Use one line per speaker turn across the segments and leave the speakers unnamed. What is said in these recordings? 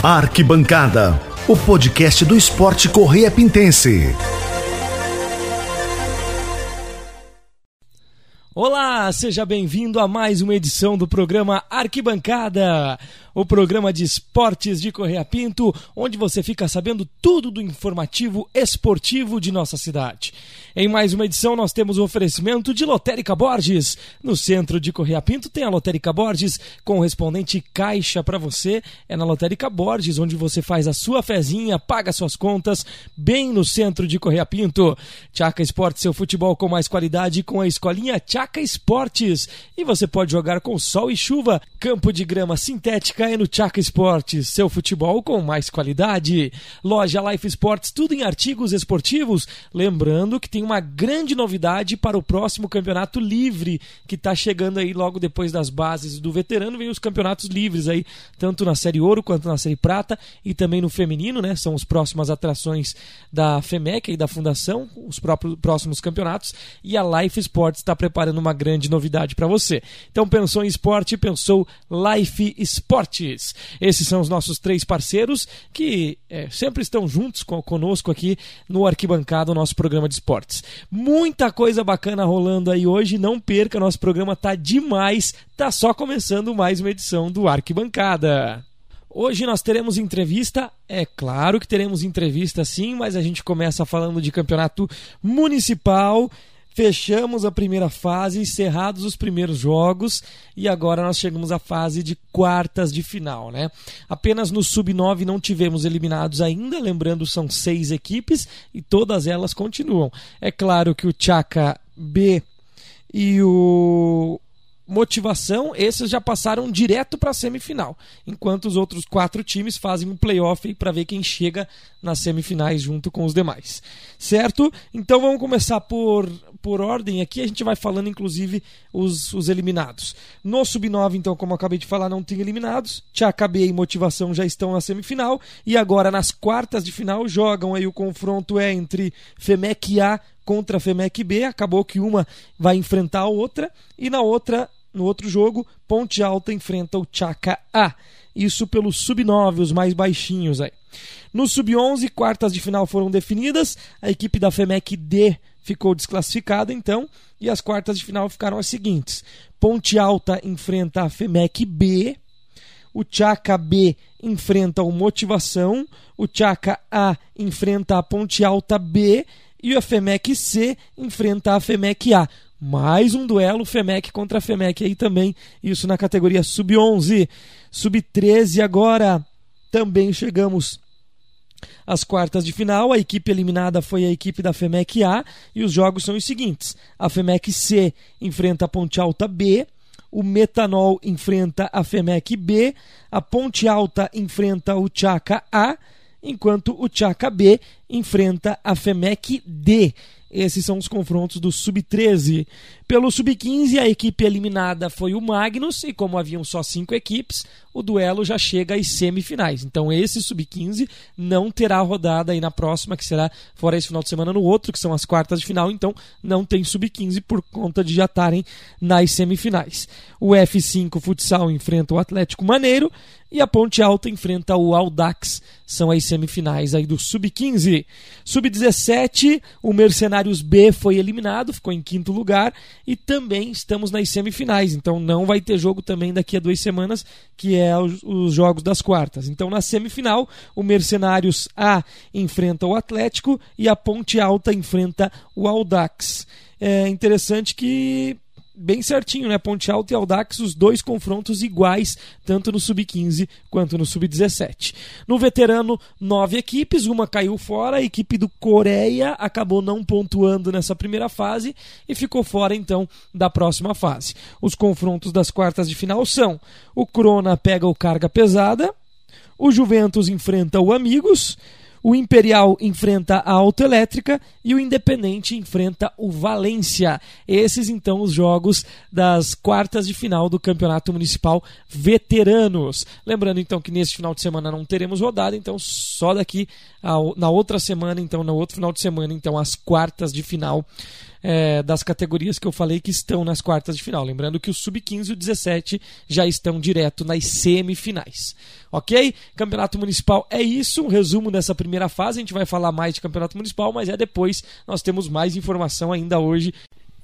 Arquibancada, o podcast do esporte Correia Pintense.
Olá, seja bem-vindo a mais uma edição do programa Arquibancada, o programa de esportes de Correia Pinto, onde você fica sabendo tudo do informativo esportivo de nossa cidade. Em mais uma edição, nós temos o oferecimento de Lotérica Borges. No centro de Correia Pinto tem a Lotérica Borges, correspondente caixa para você. É na Lotérica Borges, onde você faz a sua fezinha, paga suas contas, bem no centro de Correia Pinto. Tchaca Esportes, seu futebol com mais qualidade com a escolinha Tchaca Esportes. E você pode jogar com sol e chuva. Campo de grama sintética é no Tchaca Esportes, seu futebol com mais qualidade. Loja Life Sports, tudo em artigos esportivos. Lembrando que tem uma grande novidade para o próximo campeonato livre que está chegando aí logo depois das bases do veterano. Vem os campeonatos livres aí, tanto na Série Ouro quanto na Série Prata e também no feminino, né? São as próximas atrações da FEMEC e da Fundação, os próprios próximos campeonatos. E a Life Sports está preparando uma grande novidade para você. Então pensou em esporte, pensou Life Esportes. Esses são os nossos três parceiros que é, sempre estão juntos conosco aqui no Arquibancada, o nosso programa de esportes. Muita coisa bacana rolando aí hoje, não perca, nosso programa tá demais, tá só começando mais uma edição do Arquibancada. Hoje nós teremos entrevista, é claro que teremos entrevista sim, mas a gente começa falando de campeonato municipal Fechamos a primeira fase, encerrados os primeiros jogos e agora nós chegamos à fase de quartas de final, né? Apenas no sub-9 não tivemos eliminados ainda, lembrando são seis equipes e todas elas continuam. É claro que o Chaka B e o motivação, esses já passaram direto para a semifinal, enquanto os outros quatro times fazem um playoff para ver quem chega nas semifinais junto com os demais. Certo? Então vamos começar por, por ordem aqui, a gente vai falando inclusive os, os eliminados. No sub-9, então, como eu acabei de falar, não tem eliminados. Tchacabê e Motivação já estão na semifinal e agora nas quartas de final jogam aí o confronto é entre Femec A contra Femec B. Acabou que uma vai enfrentar a outra e na outra no outro jogo, Ponte Alta enfrenta o Chaka A. Isso pelo sub-9, os mais baixinhos aí. No sub-11, quartas de final foram definidas. A equipe da FEMEC D ficou desclassificada, então. E as quartas de final ficaram as seguintes: Ponte Alta enfrenta a FEMEC B. O Chaka B enfrenta o Motivação. O Chaka A enfrenta a Ponte Alta B. E a FEMEC C enfrenta a FEMEC A. Mais um duelo FEMEC contra FEMEC aí também, isso na categoria sub-11. Sub-13 agora, também chegamos às quartas de final. A equipe eliminada foi a equipe da FEMEC A e os jogos são os seguintes: a FEMEC C enfrenta a Ponte Alta B, o Metanol enfrenta a FEMEC B, a Ponte Alta enfrenta o Chaca A, enquanto o Chaca B enfrenta a FEMEC D. Esses são os confrontos do Sub-13. Pelo Sub-15, a equipe eliminada foi o Magnus, e como haviam só cinco equipes, o duelo já chega às semifinais. Então, esse Sub-15 não terá rodada aí na próxima, que será fora esse final de semana no outro, que são as quartas de final. Então, não tem Sub-15 por conta de já estarem nas semifinais. O F5 Futsal enfrenta o Atlético Maneiro e a Ponte Alta enfrenta o Audax. São as semifinais aí do Sub-15. Sub-17, o Mercenários B foi eliminado, ficou em quinto lugar e também estamos nas semifinais. Então não vai ter jogo também daqui a duas semanas, que é os, os jogos das quartas. Então na semifinal, o Mercenários A enfrenta o Atlético e a Ponte Alta enfrenta o Audax. É interessante que bem certinho, né? Ponte Alta e Aldax, os dois confrontos iguais, tanto no Sub-15 quanto no Sub-17. No veterano, nove equipes, uma caiu fora, a equipe do Coreia acabou não pontuando nessa primeira fase e ficou fora então da próxima fase. Os confrontos das quartas de final são: o Crona pega o Carga Pesada, o Juventus enfrenta o Amigos, o Imperial enfrenta a Autoelétrica e o Independente enfrenta o Valência. Esses então os jogos das quartas de final do Campeonato Municipal Veteranos. Lembrando então que neste final de semana não teremos rodada, então só daqui a, na outra semana, então no outro final de semana, então as quartas de final é, das categorias que eu falei que estão nas quartas de final. Lembrando que o Sub-15 e o 17 já estão direto nas semifinais. Ok? Campeonato Municipal é isso, um resumo dessa primeira fase. A gente vai falar mais de Campeonato Municipal, mas é depois. Nós temos mais informação ainda hoje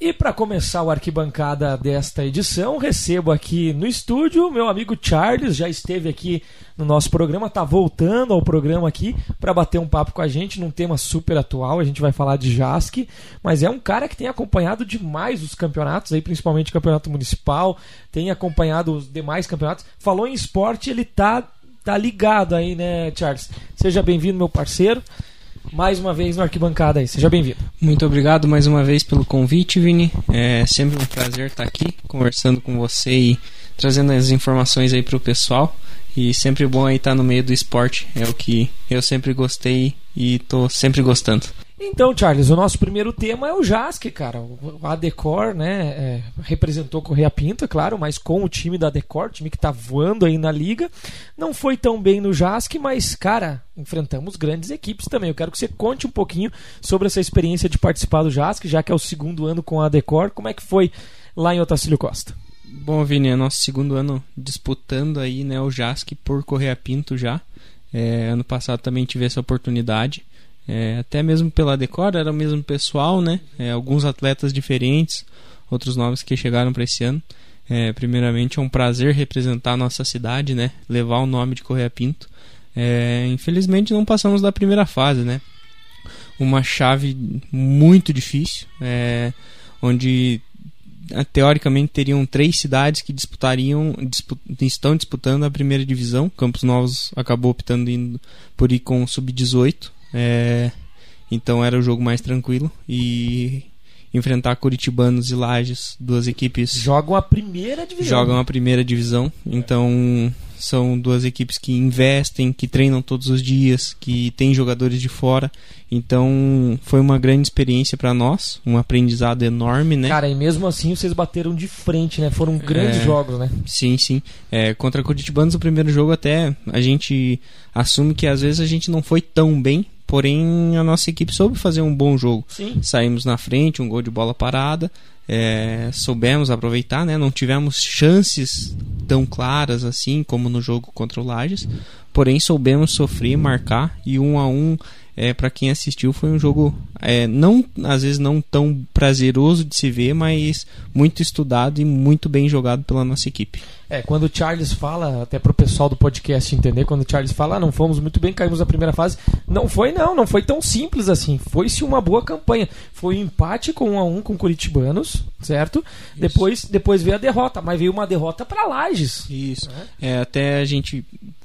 e para começar o arquibancada desta edição, recebo aqui no estúdio meu amigo Charles, já esteve aqui no nosso programa, tá voltando ao programa aqui para bater um papo com a gente num tema super atual. A gente vai falar de JASC, mas é um cara que tem acompanhado demais os campeonatos, aí principalmente o campeonato municipal, tem acompanhado os demais campeonatos. Falou em esporte, ele tá tá ligado aí, né, Charles? Seja bem-vindo, meu parceiro mais uma vez no Arquibancada aí. Seja bem-vindo.
Muito obrigado mais uma vez pelo convite, Vini. É sempre um prazer estar aqui conversando com você e trazendo as informações aí para o pessoal. E sempre bom aí estar no meio do esporte. É o que eu sempre gostei e tô sempre gostando.
Então, Charles, o nosso primeiro tema é o JASC, cara. O Adecor, né, é, representou Correia Pinto, é claro, mas com o time da Adecor, time que tá voando aí na liga. Não foi tão bem no JASC, mas, cara, enfrentamos grandes equipes também. Eu quero que você conte um pouquinho sobre essa experiência de participar do JASC, já que é o segundo ano com a Adecor. Como é que foi lá em Otacílio Costa?
Bom, Vini, é nosso segundo ano disputando aí, né, o JASC por Correia Pinto já. É, ano passado também tive essa oportunidade. É, até mesmo pela decora era o mesmo pessoal, né? É, alguns atletas diferentes, outros nomes que chegaram para esse ano. É, primeiramente é um prazer representar a nossa cidade, né? Levar o nome de Correia Pinto. É, infelizmente não passamos da primeira fase, né? Uma chave muito difícil, é, onde teoricamente teriam três cidades que disputariam dispu estão disputando a primeira divisão. Campos Novos acabou optando por ir com o sub-18 é, então era o jogo mais tranquilo e enfrentar Curitibanos e Lages, duas equipes
jogam a primeira divisão.
Jogam a primeira divisão. Então são duas equipes que investem, que treinam todos os dias, que têm jogadores de fora. Então foi uma grande experiência para nós, um aprendizado enorme, né?
Cara, e mesmo assim vocês bateram de frente, né? Foram grandes é, jogos, né?
Sim, sim. É, contra Curitibanos o primeiro jogo até a gente assume que às vezes a gente não foi tão bem, porém a nossa equipe soube fazer um bom jogo.
Sim.
Saímos na frente, um gol de bola parada, é, soubemos aproveitar, né? não tivemos chances tão claras assim como no jogo contra o Lages, porém soubemos sofrer, marcar e um a um é, para quem assistiu foi um jogo é, não às vezes não tão prazeroso de se ver, mas muito estudado e muito bem jogado pela nossa equipe.
É, quando o Charles fala, até pro pessoal do podcast entender, quando o Charles fala, ah, não fomos muito bem, caímos na primeira fase, não foi não, não foi tão simples assim. Foi-se uma boa campanha. Foi um empate com um a um com Curitibanos, certo? Depois, depois veio a derrota, mas veio uma derrota para Lages.
Isso. É. é, até a gente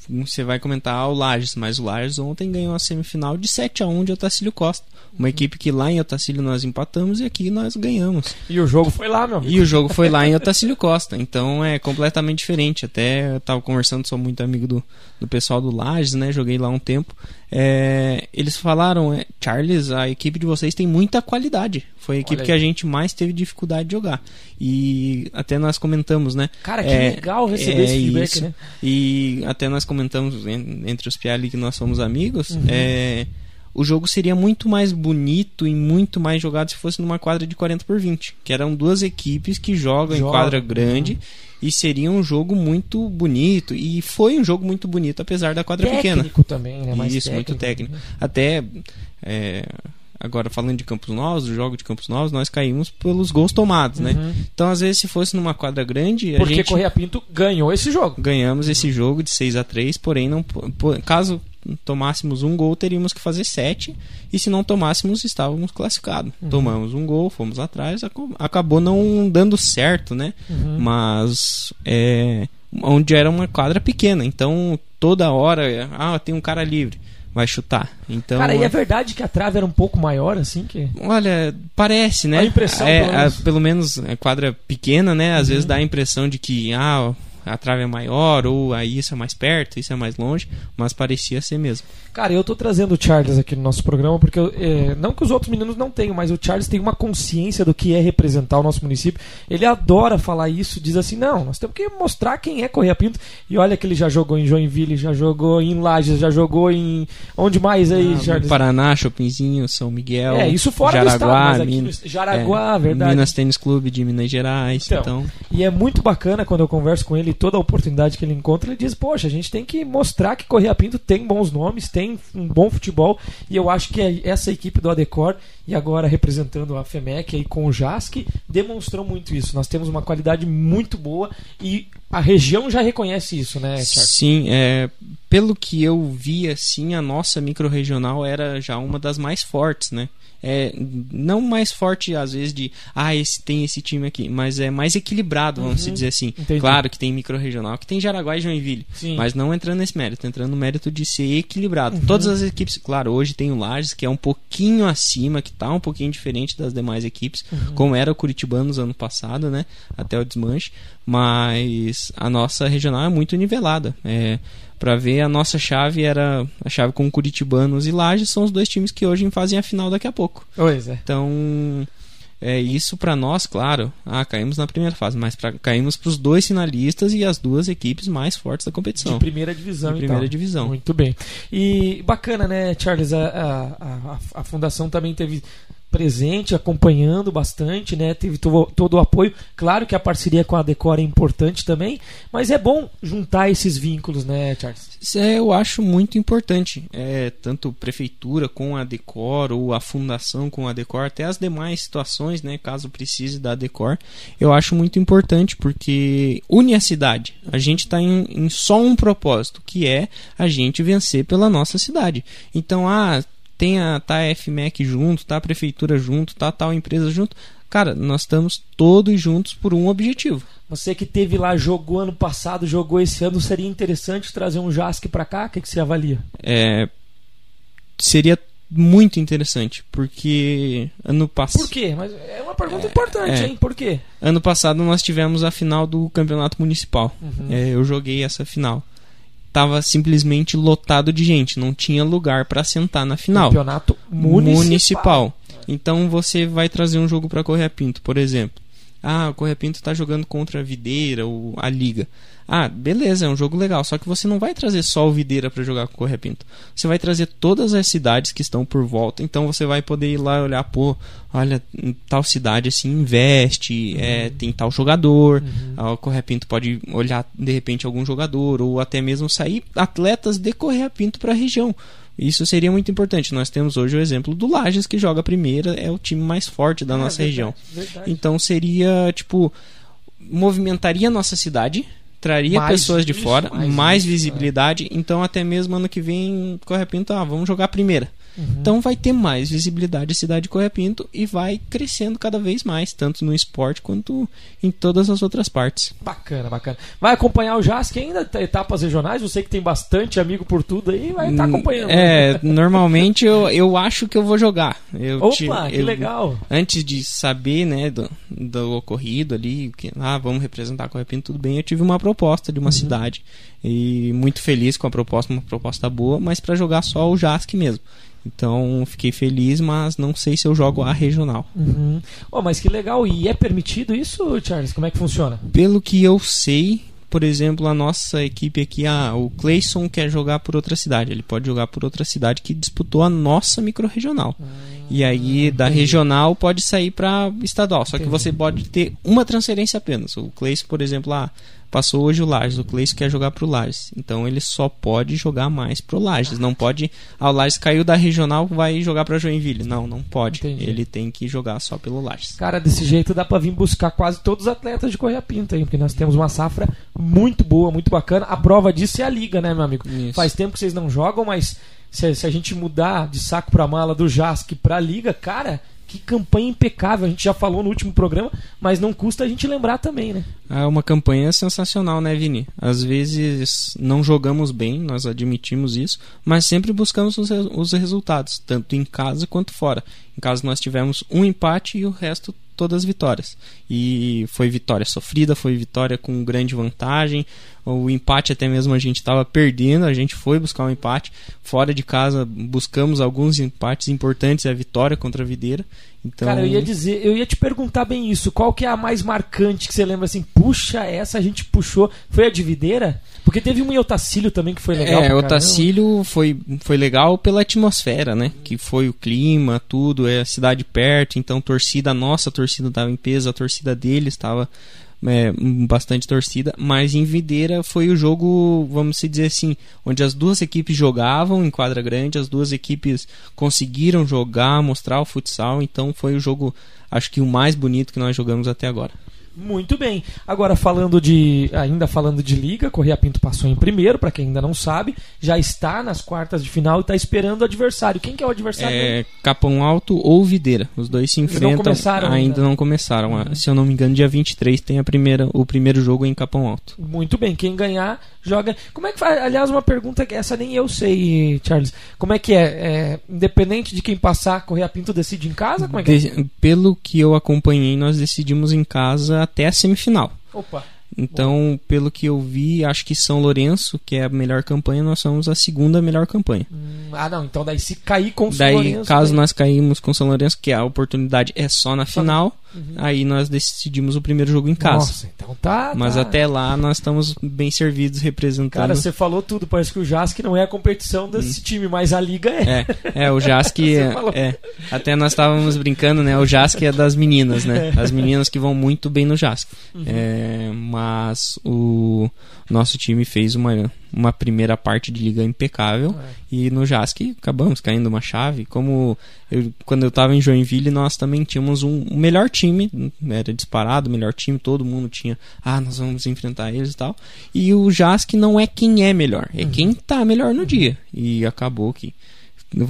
você vai comentar o Lages, mas o Lages ontem ganhou a semifinal de 7 a 1 de Otacílio Costa. Uma uhum. equipe que lá em Otacílio nós empatamos e aqui nós ganhamos.
E o jogo foi lá, meu amigo.
E o jogo foi lá em Otacílio Costa. Então é completamente diferente. Até eu tava conversando, sou muito amigo do, do pessoal do Lages, né? Joguei lá um tempo. É, eles falaram, é, Charles, a equipe de vocês tem muita qualidade. Foi a equipe que a gente mais teve dificuldade de jogar. E até nós comentamos, né?
Cara, que é, legal receber é esse feedback, isso. né?
E até nós comentamos entre os Piali que nós somos amigos. Uhum. É, o jogo seria muito mais bonito e muito mais jogado se fosse numa quadra de 40 por 20. Que eram duas equipes que jogam Joga. em quadra grande. Uhum. E seria um jogo muito bonito. E foi um jogo muito bonito, apesar da quadra
técnico
pequena.
Técnico também, né?
Mais Isso, técnico. muito técnico. Até. É, agora falando de Campos Novos, do jogo de Campos Novos, nós caímos pelos gols tomados, né? uhum. né? Então, às vezes, se fosse numa quadra grande.
Porque
gente...
Correia Pinto ganhou esse jogo.
Ganhamos uhum. esse jogo de 6 a 3 porém, não, caso tomássemos um gol, teríamos que fazer sete. E se não tomássemos, estávamos classificados. Uhum. Tomamos um gol, fomos atrás, acabou não dando certo, né? Uhum. Mas é, onde era uma quadra pequena, então toda hora, ah, tem um cara livre vai chutar. Então,
Cara, e é verdade que a trave era um pouco maior, assim? que
Olha, parece, né?
A impressão,
é, pelo menos, a, pelo menos é quadra pequena, né? Às uhum. vezes dá a impressão de que, ah, a trave é maior, ou aí isso é mais perto, isso é mais longe, mas parecia ser mesmo.
Cara, eu tô trazendo o Charles aqui no nosso programa porque, é, não que os outros meninos não tenham, mas o Charles tem uma consciência do que é representar o nosso município. Ele adora falar isso, diz assim: não, nós temos que mostrar quem é Correia Pinto. E olha que ele já jogou em Joinville, já jogou em Lages, já jogou em. Onde mais aí, ah, Charles?
Paraná, Chopinzinho, São Miguel.
É, isso fora
Jaraguá,
do estado, Min... Jaraguá, é, verdade.
Minas Tênis Clube de Minas Gerais. Então, então,
E é muito bacana quando eu converso com ele, toda a oportunidade que ele encontra, ele diz: poxa, a gente tem que mostrar que Correia Pinto tem bons nomes, tem um bom futebol. E eu acho que é essa equipe do Adecor, e agora representando a FEMEC aí com o JASC, demonstrou muito isso. Nós temos uma qualidade muito boa e a região já reconhece isso, né, Charles?
Sim, é, pelo que eu vi, assim, a nossa micro-regional era já uma das mais fortes, né? É, não mais forte às vezes de ah esse tem esse time aqui mas é mais equilibrado vamos uhum, dizer assim entendi. claro que tem micro regional que tem Jaraguá e Joinville Sim. mas não entrando nesse mérito entrando no mérito de ser equilibrado uhum. todas as equipes claro hoje tem o Lages que é um pouquinho acima que está um pouquinho diferente das demais equipes uhum. como era o Curitibanos ano passado né até o desmanche mas a nossa regional é muito nivelada é para ver a nossa chave era a chave com Curitibanos e Lages são os dois times que hoje fazem a final daqui a pouco.
Pois é.
Então, é isso para nós, claro. Ah, caímos na primeira fase, mas pra, caímos para os dois finalistas e as duas equipes mais fortes da competição.
De primeira divisão,
De primeira
então.
divisão.
Muito bem. E bacana, né, Charles? A, a, a, a fundação também teve presente, acompanhando bastante, né? Teve todo o apoio. Claro que a parceria com a Decor é importante também, mas é bom juntar esses vínculos, né, Charles?
É, eu acho muito importante. É, tanto prefeitura com a Decor ou a fundação com a Decor, até as demais situações, né, caso precise da Decor, eu acho muito importante porque une a cidade. A gente está em, em só um propósito, que é a gente vencer pela nossa cidade. Então, ah, tem a tá a FMEC junto, tá a prefeitura junto, tá tal empresa junto. Cara, nós estamos todos juntos por um objetivo.
Você que teve lá, jogou ano passado, jogou esse ano, seria interessante trazer um JASC para cá? O que, que você avalia?
É, seria muito interessante, porque ano passado.
Por quê? Mas é uma pergunta é, importante, é. hein? Por quê?
Ano passado nós tivemos a final do campeonato municipal. Uhum. É, eu joguei essa final estava simplesmente lotado de gente, não tinha lugar para sentar na final.
Campeonato municipal. municipal.
Então você vai trazer um jogo para Correia Pinto, por exemplo. Ah, o Correia Pinto está jogando contra a Videira ou a Liga. Ah, beleza, é um jogo legal, só que você não vai trazer só o Videira para jogar com o Correia Pinto. Você vai trazer todas as cidades que estão por volta, então você vai poder ir lá olhar, pô, olha, tal cidade assim investe, uhum. é, tem tal jogador. Uhum. O Correia Pinto pode olhar de repente algum jogador ou até mesmo sair atletas de Correia Pinto para a região. Isso seria muito importante. Nós temos hoje o exemplo do Lages, que joga a primeira, é o time mais forte da ah, nossa verdade, região. Verdade. Então seria, tipo, movimentaria a nossa cidade, traria mais pessoas de fora, mais, mais é. visibilidade. É. Então, até mesmo ano que vem, corre pinto, ah, vamos jogar a primeira. Uhum. Então vai ter mais visibilidade a cidade de Correia Pinto e vai crescendo cada vez mais, tanto no esporte quanto em todas as outras partes.
Bacana, bacana. Vai acompanhar o JASC ainda, tá, etapas regionais? Você que tem bastante amigo por tudo aí, vai estar tá acompanhando.
É, normalmente eu, eu acho que eu vou jogar. Eu
Opa, te, que
eu,
legal.
Antes de saber, né, do, do ocorrido ali, que ah, vamos representar Correia Pinto, tudo bem, eu tive uma proposta de uma uhum. cidade e muito feliz com a proposta, uma proposta boa, mas para jogar só o JASC mesmo. Então fiquei feliz, mas não sei se eu jogo a regional.
Uhum. Oh, mas que legal! E é permitido isso, Charles? Como é que funciona?
Pelo que eu sei, por exemplo, a nossa equipe aqui, ah, o Clayson quer jogar por outra cidade. Ele pode jogar por outra cidade que disputou a nossa micro-regional. Ah, e aí, da entendi. regional, pode sair para estadual. Só entendi. que você pode ter uma transferência apenas. O Clayson, por exemplo, ah, Passou hoje o Lages, o Cleiton quer jogar pro Lages. Então ele só pode jogar mais pro Lages. Não pode. Ah, o Lages caiu da regional, vai jogar pra Joinville. Não, não pode. Entendi. Ele tem que jogar só pelo Lages.
Cara, desse jeito dá pra vir buscar quase todos os atletas de Correia Pinto aí, porque nós temos uma safra muito boa, muito bacana. A prova disso é a liga, né, meu amigo? Isso. Faz tempo que vocês não jogam, mas se, se a gente mudar de saco pra mala do JASC pra liga, cara que campanha impecável. A gente já falou no último programa, mas não custa a gente lembrar também, né?
É uma campanha sensacional, né, Vini? Às vezes não jogamos bem, nós admitimos isso, mas sempre buscamos os, os resultados, tanto em casa quanto fora. Em casa nós tivemos um empate e o resto todas as vitórias. E foi vitória sofrida, foi vitória com grande vantagem. O empate até mesmo a gente estava perdendo, a gente foi buscar um empate. Fora de casa buscamos alguns empates importantes, a vitória contra a Videira. Então...
Cara, eu ia dizer, eu ia te perguntar bem isso. Qual que é a mais marcante que você lembra assim? Puxa, essa a gente puxou. Foi a de Videira? Porque teve um em Otacílio também que foi legal.
É, Otacílio foi, foi legal pela atmosfera, né? Que foi o clima, tudo, é a cidade perto, então torcida, nossa torcida estava em peso, a torcida deles estava é, bastante torcida, mas em Videira foi o jogo, vamos dizer assim, onde as duas equipes jogavam em quadra grande, as duas equipes conseguiram jogar, mostrar o futsal, então foi o jogo, acho que o mais bonito que nós jogamos até agora.
Muito bem. Agora falando de, ainda falando de liga, Correia Pinto passou em primeiro, para quem ainda não sabe, já está nas quartas de final e está esperando o adversário. Quem que é o adversário?
É Capão Alto ou Videira. Os dois se enfrentam. Não
começaram
ainda, ainda não começaram. Uhum. Se eu não me engano, dia 23 tem a primeira, o primeiro jogo em Capão Alto.
Muito bem. Quem ganhar joga. Como é que faz? Aliás, uma pergunta que essa nem eu sei, Charles. Como é que é? é independente de quem passar, Correia Pinto decide em casa? Como é que
é? Pelo que eu acompanhei, nós decidimos em casa até a semifinal.
Opa.
Então, Bom. pelo que eu vi, acho que São Lourenço, que é a melhor campanha, nós somos a segunda melhor campanha.
Hum, ah, não. Então, daí se cair com
São
Lourenço.
Caso daí... nós caímos com São Lourenço, que a oportunidade é só na só final, Uhum. Aí nós decidimos o primeiro jogo em casa.
Nossa, então tá.
Mas
tá.
até lá nós estamos bem servidos representando.
Cara, você falou tudo. Parece que o Jask não é a competição desse hum. time, mas a liga é.
É, é o Jask. é, é, até nós estávamos brincando, né? O Jask é das meninas, né? É. As meninas que vão muito bem no Jask. Uhum. É, mas o nosso time fez uma, uma primeira parte de liga impecável é. e no Jask acabamos caindo uma chave. Como eu, quando eu estava em Joinville, nós também tínhamos um, um melhor time, era disparado, melhor time, todo mundo tinha, ah, nós vamos enfrentar eles e tal. E o Jask não é quem é melhor, é uhum. quem está melhor no dia. E acabou que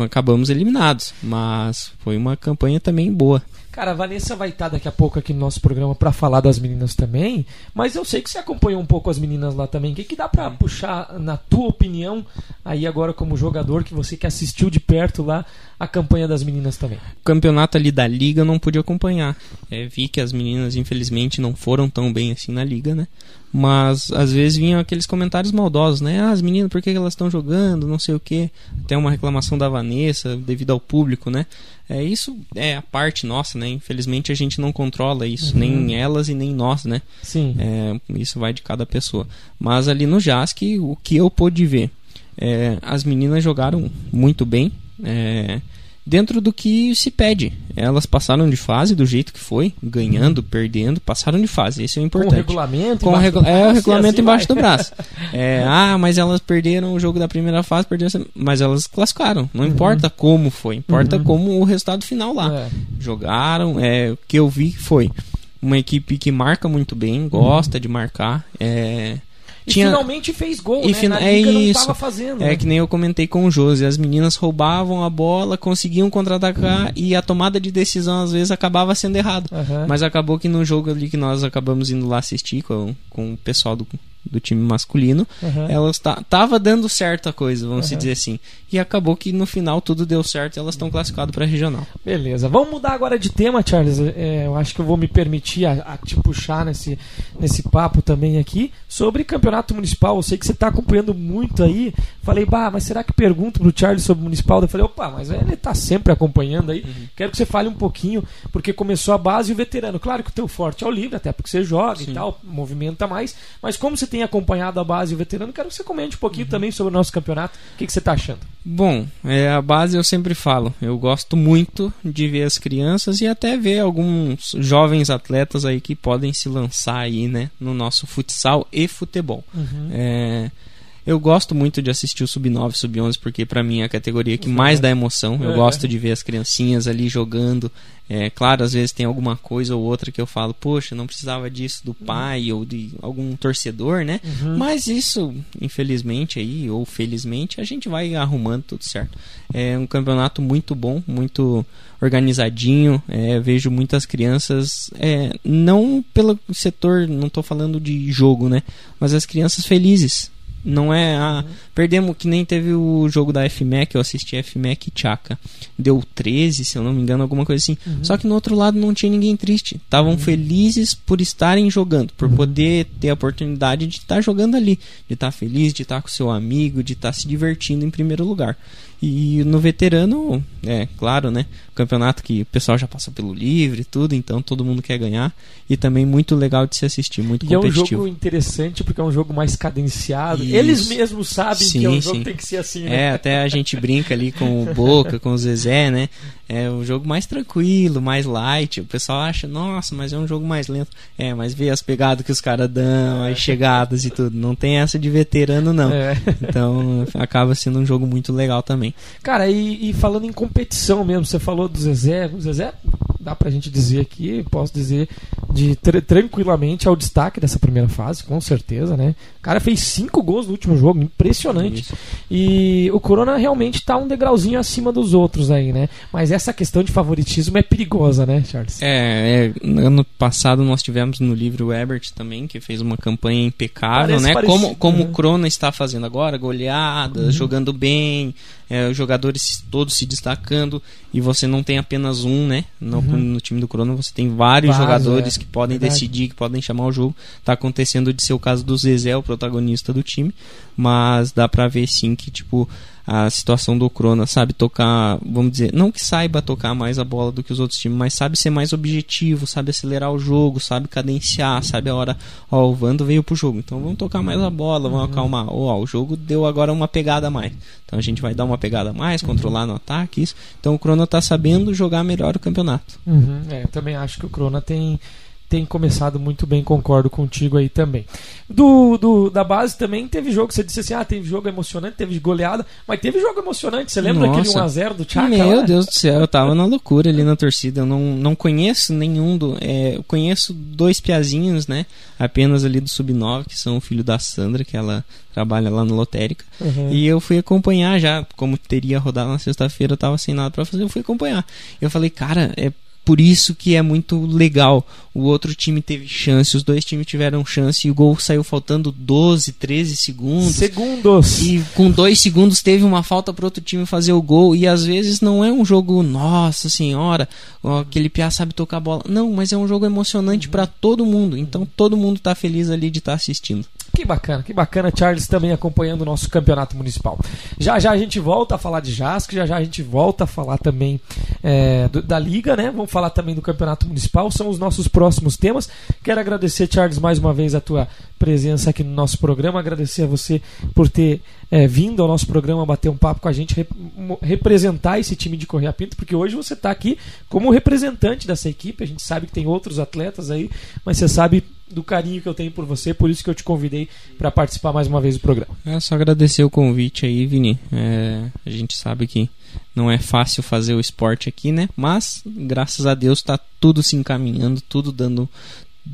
acabamos eliminados, mas foi uma campanha também boa.
Cara, a Vanessa vai estar daqui a pouco aqui no nosso programa para falar das meninas também, mas eu sei que você acompanhou um pouco as meninas lá também. O que, que dá para puxar, na tua opinião, aí agora como jogador, que você que assistiu de perto lá a campanha das meninas também?
O campeonato ali da liga eu não pude acompanhar. É, vi que as meninas, infelizmente, não foram tão bem assim na liga, né? Mas às vezes vinham aqueles comentários maldosos, né? Ah, as meninas, por que elas estão jogando? Não sei o que. Até uma reclamação da Vanessa devido ao público, né? É, isso é a parte nossa, né? Infelizmente a gente não controla isso, uhum. nem elas e nem nós, né?
Sim.
É, isso vai de cada pessoa. Mas ali no JASC, o que eu pude ver? É, as meninas jogaram muito bem. É, dentro do que se pede. Elas passaram de fase do jeito que foi, ganhando, perdendo, passaram de fase. Isso é importante. Com o
regulamento
Com regu É o regulamento assim embaixo vai. do braço. É, ah, mas elas perderam o jogo da primeira fase, perderam, mas elas classificaram. Não uhum. importa como foi, importa uhum. como o resultado final lá. É. Jogaram, é, o que eu vi foi uma equipe que marca muito bem, gosta uhum. de marcar. É,
tinha... E finalmente fez gol, e
né? Na
é
isso.
Fazendo,
é
né?
que nem eu comentei com o Josi. As meninas roubavam a bola, conseguiam contra-atacar uhum. e a tomada de decisão às vezes acabava sendo errada. Uhum. Mas acabou que no jogo ali que nós acabamos indo lá assistir com, com o pessoal do, do time masculino, uhum. elas tava dando certa coisa, vamos uhum. dizer assim. E acabou que no final tudo deu certo e elas estão classificadas para regional.
Beleza. Vamos mudar agora de tema, Charles. É, eu acho que eu vou me permitir a, a, te puxar nesse, nesse papo também aqui sobre campeonato municipal. Eu sei que você está acompanhando muito aí. Falei, bah, mas será que pergunto pro Charles sobre o municipal? Eu falei, opa, mas ele está sempre acompanhando aí. Uhum. Quero que você fale um pouquinho, porque começou a base e o veterano. Claro que o teu forte é o livre, até porque você joga Sim. e tal, movimenta mais. Mas como você tem acompanhado a base e o veterano, quero que você comente um pouquinho uhum. também sobre o nosso campeonato. O que, que você está achando?
Bom, é, a base eu sempre falo. Eu gosto muito de ver as crianças e até ver alguns jovens atletas aí que podem se lançar aí, né, no nosso futsal e futebol. Uhum. É, eu gosto muito de assistir o Sub-9 Sub-11 porque para mim é a categoria que mais dá emoção. Eu é. gosto de ver as criancinhas ali jogando. É, claro, às vezes tem alguma coisa ou outra que eu falo, poxa, não precisava disso do pai uhum. ou de algum torcedor, né? Uhum. Mas isso, infelizmente aí, ou felizmente, a gente vai arrumando tudo certo. É um campeonato muito bom, muito organizadinho. É, vejo muitas crianças, é, não pelo setor, não estou falando de jogo, né? Mas as crianças felizes Não é a. Perdemos que nem teve o jogo da FMAC, eu assisti FMAC e Chaka. Deu 13, se eu não me engano, alguma coisa assim.
Uhum.
Só que no outro lado não tinha ninguém triste. Estavam felizes por estarem jogando, por poder ter a oportunidade de estar jogando ali, de estar feliz, de estar com seu amigo, de estar se divertindo em primeiro lugar. E no veterano, é claro, né? Campeonato que o pessoal já passou pelo livre e tudo, então todo mundo quer ganhar. E também muito legal de se assistir, muito
E é um
competitivo.
jogo interessante porque é um jogo mais cadenciado.
Isso.
Eles mesmos sabem que é um
Sim,
jogo
sim.
que tem que ser assim, né?
É, até a gente brinca ali com o Boca, com o Zezé, né? É um jogo mais tranquilo, mais light. O pessoal acha, nossa, mas é um jogo mais lento. É, mas vê as pegadas que os caras dão, as chegadas e tudo. Não tem essa de veterano, não.
É.
Então acaba sendo um jogo muito legal também.
Cara, e, e falando em competição mesmo, você falou do Zezé. O Zezé, dá pra gente dizer aqui, posso dizer, de tr- tranquilamente é o destaque dessa primeira fase, com certeza, né? O cara fez cinco gols no último jogo, impressionante.
Isso.
E o Corona realmente tá um degrauzinho acima dos outros aí, né? Mas essa questão de favoritismo é perigosa, né, Charles?
É, é, ano passado nós tivemos no livro o Ebert também, que fez uma campanha impecável,
Parece
né?
parecido,
Como, como
né?
o Crona está fazendo agora, goleadas,
Uhum.
jogando bem, é, os jogadores todos se destacando, e você não tem apenas um, né? No, no time do Crona você tem vários,
Uhum.
Jogadores
é,
que podem
verdade.
decidir, que podem chamar o jogo. Tá acontecendo de ser o caso do Zezé, o protagonista do time, mas dá pra ver sim que, tipo, a situação do Crona, sabe tocar, vamos dizer, não que saiba tocar mais a bola do que os outros times, mas sabe ser mais objetivo, sabe acelerar o jogo, sabe cadenciar, sabe a hora, ó, o Vando veio pro jogo, então vamos tocar mais a bola, vamos acalmar, ó, o jogo deu agora uma pegada a mais, então a gente vai dar uma pegada a mais, controlar no ataque, isso, então o Crona tá sabendo jogar melhor o campeonato.
Uhum, é, também acho que o Crona tem, tem começado muito bem, concordo contigo aí também. Do, do- da base também teve jogo, você disse assim, ah, teve jogo emocionante, teve goleada, mas teve jogo emocionante, você lembra daquele
Nossa.
1x0 do Chaka?
Meu
lá?
Deus do céu, eu tava na loucura ali na torcida. Eu não, não conheço nenhum do. é, eu conheço dois piazinhos, né? Apenas ali do Sub-9, que são o filho da Sandra, que ela trabalha lá no Lotérica.
Uhum.
E eu fui acompanhar já, como teria rodado na sexta-feira, eu tava sem nada pra fazer, eu fui acompanhar. Eu falei, cara, é por isso que é muito legal. O outro time teve chance, os dois times tiveram chance e o gol saiu faltando 12, 13 segundos.
Segundos.
E com dois segundos teve uma falta para outro time fazer o gol. E às vezes não é um jogo, nossa senhora, aquele Piá sabe tocar a bola. Não, mas é um jogo emocionante para todo mundo. Então todo mundo tá feliz ali de estar assistindo.
Que bacana, que bacana, Charles também acompanhando o nosso campeonato municipal. Já já a gente volta a falar de JASC, já já a gente volta a falar também é, do- da Liga, né? Vamos falar também do campeonato municipal, são os nossos próximos temas. Quero agradecer, Charles, mais uma vez a tua presença aqui no nosso programa, agradecer a você por ter é, vindo ao nosso programa bater um papo com a gente, rep- representar esse time de Correia Pinto, porque hoje você está aqui como representante dessa equipe. A gente sabe que tem outros atletas aí, mas você sabe do carinho que eu tenho por você, por isso que eu te convidei para participar mais uma vez do programa.
É só agradecer o convite aí, Vini. É, a gente sabe que não é fácil fazer o esporte aqui, né? Mas graças a Deus tá tudo se encaminhando, tudo dando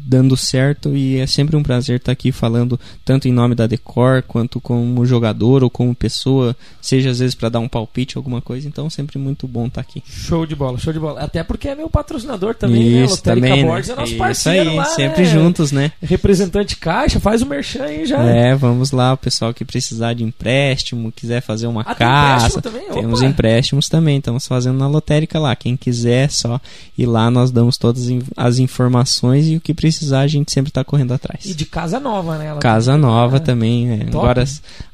dando certo e é sempre um prazer estar aqui falando tanto em nome da Decor quanto como jogador ou como pessoa, seja às vezes para dar um palpite alguma coisa, então sempre muito bom estar aqui.
Show de bola, show de bola. Até porque é meu patrocinador também, né?
Isso
Lotérica
também, né?
Borges é nosso
Isso
parceiro
aí,
lá,
sempre
né?
juntos, né?
Representante Caixa, faz o merchan aí já.
É, vamos lá, o pessoal que precisar de empréstimo, quiser fazer uma
Ah, tem
casa,
empréstimo também?
temos empréstimos também, estamos fazendo na lotérica lá. Quem quiser, é só ir lá, nós damos todas as informações e o que precisar a gente sempre está correndo atrás.
E de casa nova, né? Ela
Casa nova
É.
também, né?
Top.
agora,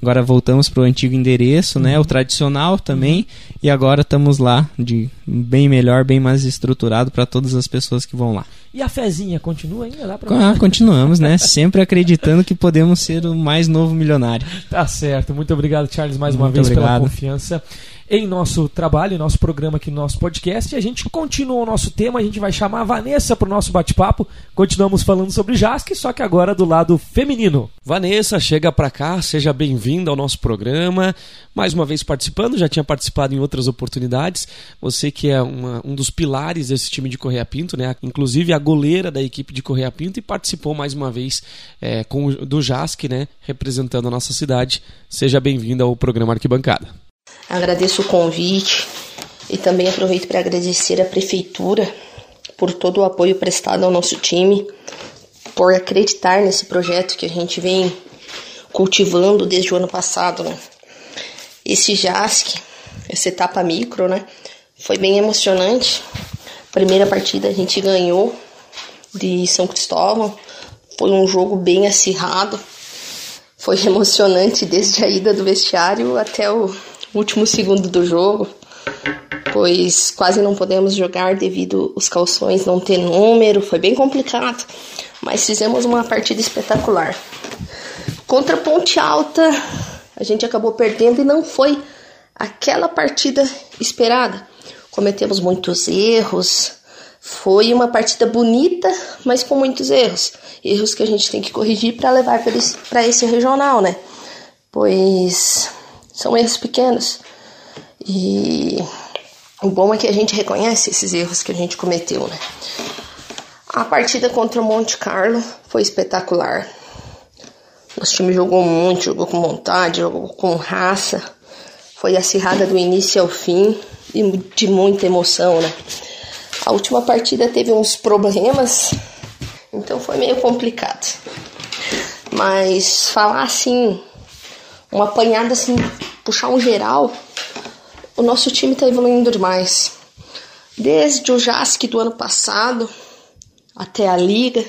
agora voltamos pro antigo endereço, né?
Uhum.
O tradicional também, e agora estamos lá de bem melhor, bem mais estruturado para todas as pessoas que vão lá.
E a fezinha continua ainda? Dá pra...
Ah, continuamos, né? Sempre acreditando que podemos ser o mais novo milionário.
Tá certo. Muito obrigado, Charles, mais uma
Muito
vez pela
obrigado.
confiança em nosso trabalho, em nosso programa aqui no nosso podcast. E a gente continua o nosso tema, a gente vai chamar a Vanessa para o nosso bate-papo. Continuamos falando sobre JASC, só que agora do lado feminino. Vanessa, chega para cá, seja bem-vinda ao nosso programa. Mais uma vez participando, já tinha participado em outras oportunidades. Você que é uma- um dos pilares desse time de Correia Pinto, né? Inclusive a goleira da equipe de Correia Pinto e participou mais uma vez é, com, do JASC, né? Representando a nossa cidade. Seja bem-vinda ao programa Arquibancada.
Agradeço o convite e também aproveito para agradecer à Prefeitura por todo o apoio prestado ao nosso time, por acreditar nesse projeto que a gente vem cultivando desde o ano passado, né? Esse JASC, essa etapa micro, né? Foi bem emocionante. Primeira partida a gente ganhou de São Cristóvão. Foi um jogo bem acirrado. Foi emocionante desde a ida do vestiário até o último segundo do jogo, pois quase não podemos jogar devido os calções não ter número. Foi bem complicado, mas fizemos uma partida espetacular. Contra Ponte Alta, a gente acabou perdendo e não foi aquela partida esperada. Cometemos muitos erros. Foi uma partida bonita, mas com muitos erros. Erros que a gente tem que corrigir para levar para esse, esse regional, né? Pois são erros pequenos. E o bom é que a gente reconhece esses erros que a gente cometeu, né? A partida contra o Monte Carlo foi espetacular. Nosso time jogou muito, jogou com vontade, jogou com raça. Foi acirrada do início ao fim e de muita emoção, né? A última partida teve uns problemas, então foi meio complicado. Mas falar assim, uma apanhada assim, puxar um geral, o nosso time tá evoluindo demais. Desde o JASC do ano passado até a Liga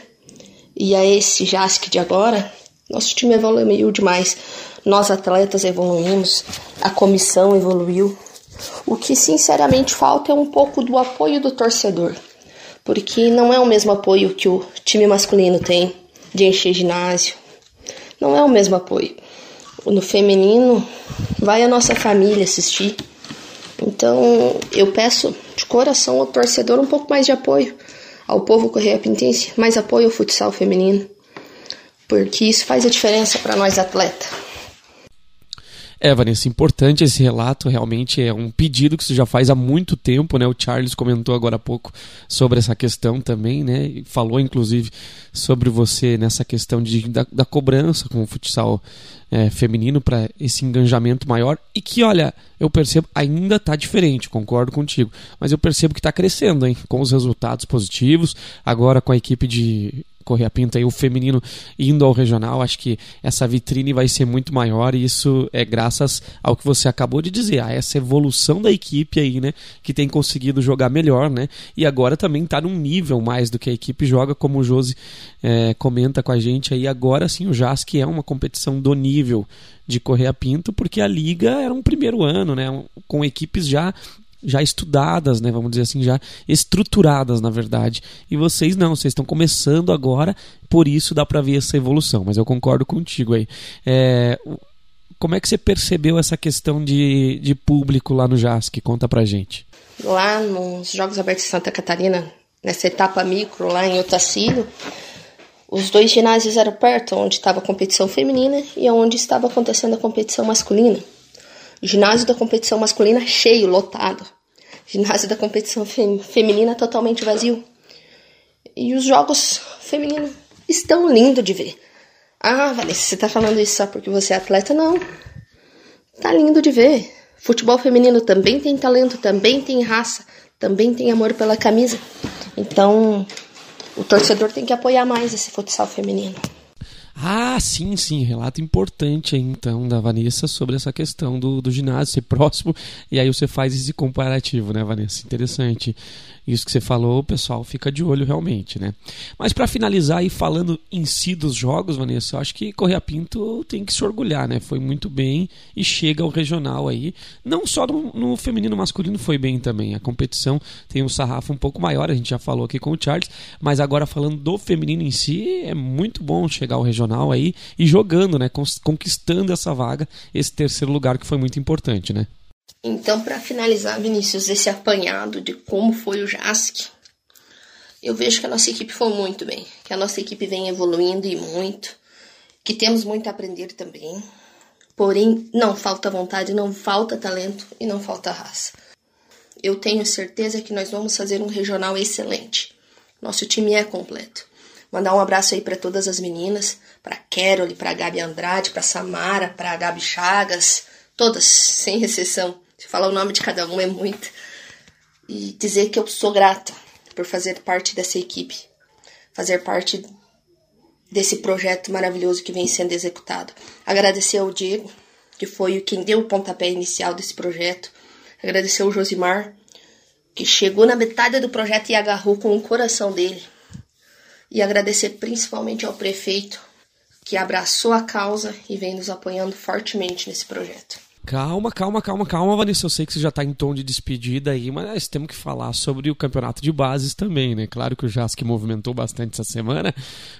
e a esse JASC de agora, nosso time evoluiu demais. Nós atletas evoluímos, a comissão evoluiu. O que sinceramente falta é um pouco do apoio do torcedor, porque não é o mesmo apoio que o time masculino tem de encher ginásio. Não é o mesmo apoio. No feminino, vai a nossa família assistir. Então, eu peço de coração ao torcedor um pouco mais de apoio ao povo Correia Pintense, mais apoio ao futsal feminino, porque isso faz a diferença para nós atletas.
É, Vanessa, importante esse relato, realmente é um pedido que você já faz há muito tempo, né? O Charles comentou agora há pouco sobre essa questão também, né? Falou, inclusive, sobre você nessa questão de, da, da cobrança com o futsal é, feminino para esse engajamento maior e que, olha, eu percebo, ainda está diferente, concordo contigo, mas eu percebo que está crescendo, hein? Com os resultados positivos, agora com a equipe de Correia Pinto aí, o feminino indo ao regional, acho que essa vitrine vai ser muito maior e isso é graças ao que você acabou de dizer, a essa evolução da equipe aí, né, que tem conseguido jogar melhor, né, e agora também está num nível mais do que a equipe joga, como o Josi é, comenta com a gente aí, agora sim o JASC é uma competição do nível de Correia Pinto, porque a liga era um primeiro ano, né, com equipes já já estudadas, né, vamos dizer assim, já estruturadas, na verdade. E vocês não, vocês estão começando agora, por isso dá para ver essa evolução. Mas eu concordo contigo aí. É, como é que você percebeu essa questão de, de público lá no JASC? Conta pra gente.
Lá nos Jogos Abertos de Santa Catarina, nessa etapa micro lá em Otacílio, os dois ginásios eram perto, onde estava a competição feminina e onde estava acontecendo a competição masculina. Ginásio da competição masculina cheio, lotado. Ginásio da competição fem feminina totalmente vazio. E os jogos femininos estão lindos de ver. Ah, Vanessa, você tá falando isso só porque você é atleta? Não. Tá lindo de ver. Futebol feminino também tem talento, também tem raça, também tem amor pela camisa. Então, o torcedor tem que apoiar mais esse futsal feminino.
Ah, sim, sim, relato importante aí, então da Vanessa sobre essa questão do, do ginásio ser próximo e aí você faz esse comparativo, né, Vanessa? Interessante isso que você falou, pessoal fica de olho realmente, né? Mas para finalizar e falando em si dos jogos, Vanessa, eu acho que Correia Pinto tem que se orgulhar, né? Foi muito bem e chega ao regional aí. Não só no, no feminino masculino foi bem também. A competição tem um sarrafo um pouco maior, a gente já falou aqui com o Charles, mas agora falando do feminino em si, é muito bom chegar ao regional aí e jogando, né? Conquistando essa vaga, esse terceiro lugar que foi muito importante, né?
Então, para finalizar, Vinícius, esse apanhado de como foi o JASC, eu vejo que a nossa equipe foi muito bem, que a nossa equipe vem evoluindo e muito, que temos muito a aprender também. Porém, não falta vontade, não falta talento e não falta raça. Eu tenho certeza que nós vamos fazer um regional excelente. Nosso time é completo. Mandar um abraço aí para todas as meninas, para Carol, para Gabi Andrade, para Samara, para Gabi Chagas, todas, sem exceção. Falar o nome de cada um é muito. E dizer que eu sou grata por fazer parte dessa equipe, fazer parte desse projeto maravilhoso que vem sendo executado. Agradecer ao Diego, que foi quem deu o pontapé inicial desse projeto. Agradecer ao Josimar, que chegou na metade do projeto e agarrou com o coração dele. E agradecer principalmente ao prefeito, que abraçou a causa e vem nos apoiando fortemente nesse projeto.
Calma, calma, calma, calma, Vanessa. Eu sei que você já está em tom de despedida aí, mas temos que falar sobre o campeonato de bases também, né? Claro que o Jask movimentou bastante essa semana,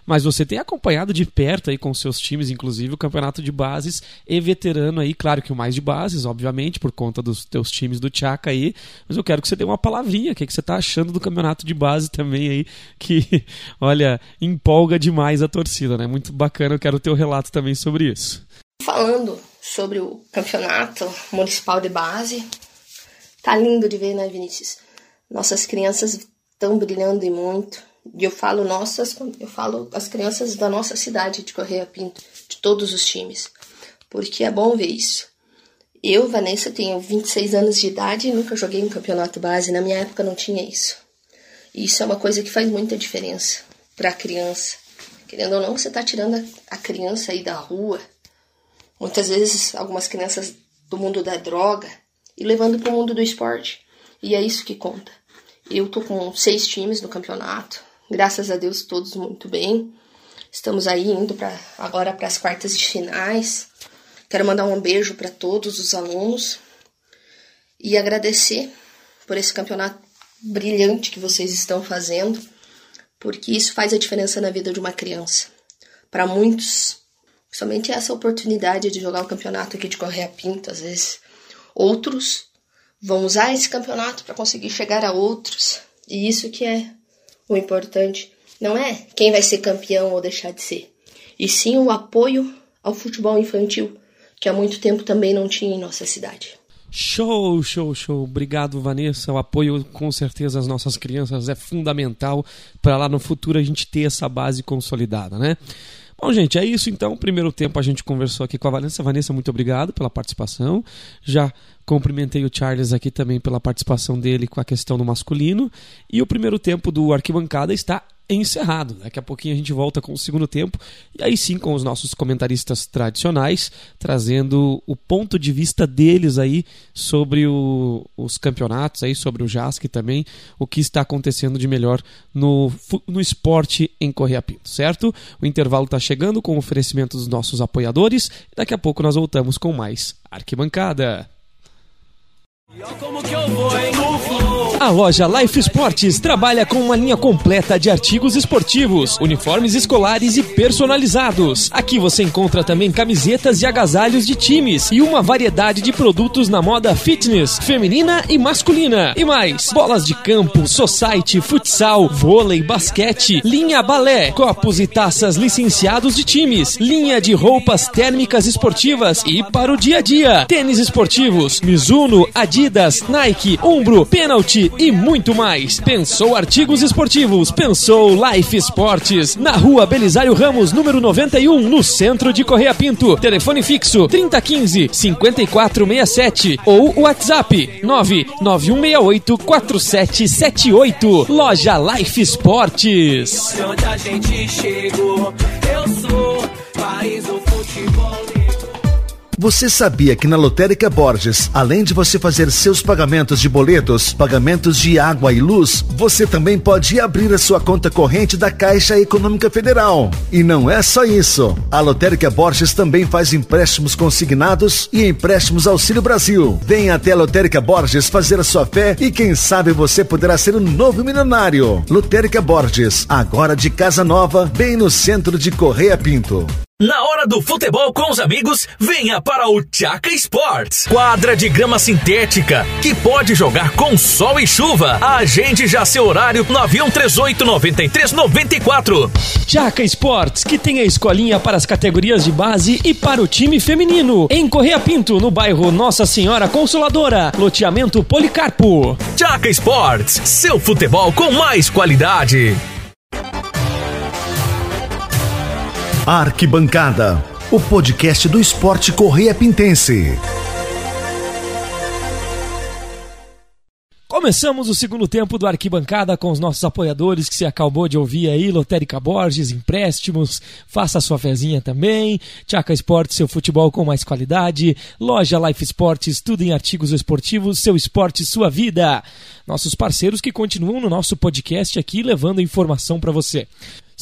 mas você tem acompanhado de perto aí com seus times, inclusive o campeonato de bases e veterano aí, claro que o mais de bases, obviamente, por conta dos teus times do Tchaka aí, mas eu quero que você dê uma palavrinha, o que, é que você está achando do campeonato de base também aí, que, olha, empolga demais a torcida, né? Muito bacana, eu quero o teu relato também sobre isso.
Falando sobre o campeonato municipal de base. Tá lindo de ver, né, Vinícius? Nossas crianças estão brilhando e muito. E eu falo nossas, eu falo as crianças da nossa cidade de Correia Pinto, de todos os times. Porque é bom ver isso. Eu, Vanessa, tenho 26 anos de idade e nunca joguei um campeonato base. Na minha época não tinha isso. E isso é uma coisa que faz muita diferença para a criança. Querendo ou não, você tá tirando a criança aí da rua, muitas vezes algumas crianças do mundo da droga e levando para o mundo do esporte. E é isso que conta. Eu tô com seis times no campeonato, graças a Deus todos muito bem. Estamos aí indo para agora para as quartas de finais. Quero mandar um beijo para todos os alunos e agradecer por esse campeonato brilhante que vocês estão fazendo, porque isso faz a diferença na vida de uma criança. Para muitos Somente essa oportunidade de jogar o campeonato aqui de Correia Pinto, às vezes. Outros vão usar esse campeonato para conseguir chegar a outros. E isso que é o importante. Não é quem vai ser campeão ou deixar de ser. E sim o apoio ao futebol infantil, que há muito tempo também não tinha em nossa cidade.
Show, show, show. Obrigado, Vanessa. O apoio, com certeza, às nossas crianças é fundamental para lá no futuro a gente ter essa base consolidada, né? Bom, gente, é isso então. Primeiro tempo a gente conversou aqui com a Vanessa. Vanessa, muito obrigado pela participação. Já cumprimentei o Charles aqui também pela participação dele com a questão do masculino. E o primeiro tempo do Arquibancada está encerrado. Daqui a pouquinho a gente volta com o segundo tempo e aí sim com os nossos comentaristas tradicionais, trazendo o ponto de vista deles aí sobre o, os campeonatos, aí sobre o JASC também, o que está acontecendo de melhor no, no esporte em Correia Pinto, certo? O intervalo está chegando com o oferecimento dos nossos apoiadores e daqui a pouco nós voltamos com mais Arquibancada. A loja Life Sports trabalha com uma linha completa de artigos esportivos, uniformes escolares e personalizados. Aqui você encontra também camisetas e agasalhos de times e uma variedade de produtos na moda fitness, feminina e masculina. E mais, bolas de campo, society, futsal, vôlei, basquete, linha balé, copos e taças licenciados de times, linha de roupas térmicas esportivas e para o dia a dia, tênis esportivos, Mizuno, Adidas, Adidas, Nike, Umbro, Penalty e muito mais. Pensou artigos esportivos, pensou Life Esportes. Na rua Belisário Ramos, número 91, no centro de Correia Pinto. Telefone fixo 3015 5467 ou WhatsApp 99168 4778. Loja Life Esportes. Onde a gente chegou, eu sou
país. Você sabia que na Lotérica Borges, além de você fazer seus pagamentos de boletos, pagamentos de água e luz, você também pode abrir a sua conta corrente da Caixa Econômica Federal. E não é só isso. A Lotérica Borges também faz empréstimos consignados e empréstimos Auxílio Brasil. Venha até a Lotérica Borges fazer a sua fé e quem sabe você poderá ser um novo milionário. Lotérica Borges, agora de casa nova, bem no centro de Correia Pinto.
Na hora do futebol com os amigos, venha para o Tchaka Sports. Quadra de grama sintética que pode jogar com sol e chuva. Agende já seu horário no avião 38 93 94.
Tchaka Sports, que tem a escolinha para as categorias de base e para o time feminino. Em Correia Pinto, no bairro Nossa Senhora Consoladora, loteamento Policarpo.
Tchaka Sports, seu futebol com mais qualidade.
Arquibancada, o podcast do esporte Correia Pintense.
Começamos o segundo tempo do Arquibancada com os nossos apoiadores que se acabou de ouvir aí, Lotérica Borges, empréstimos, faça a sua fezinha também, Tchaca Esportes, seu futebol com mais qualidade, Loja Life Esportes, tudo em artigos esportivos, seu esporte, sua vida. Nossos parceiros que continuam no nosso podcast aqui levando informação para você.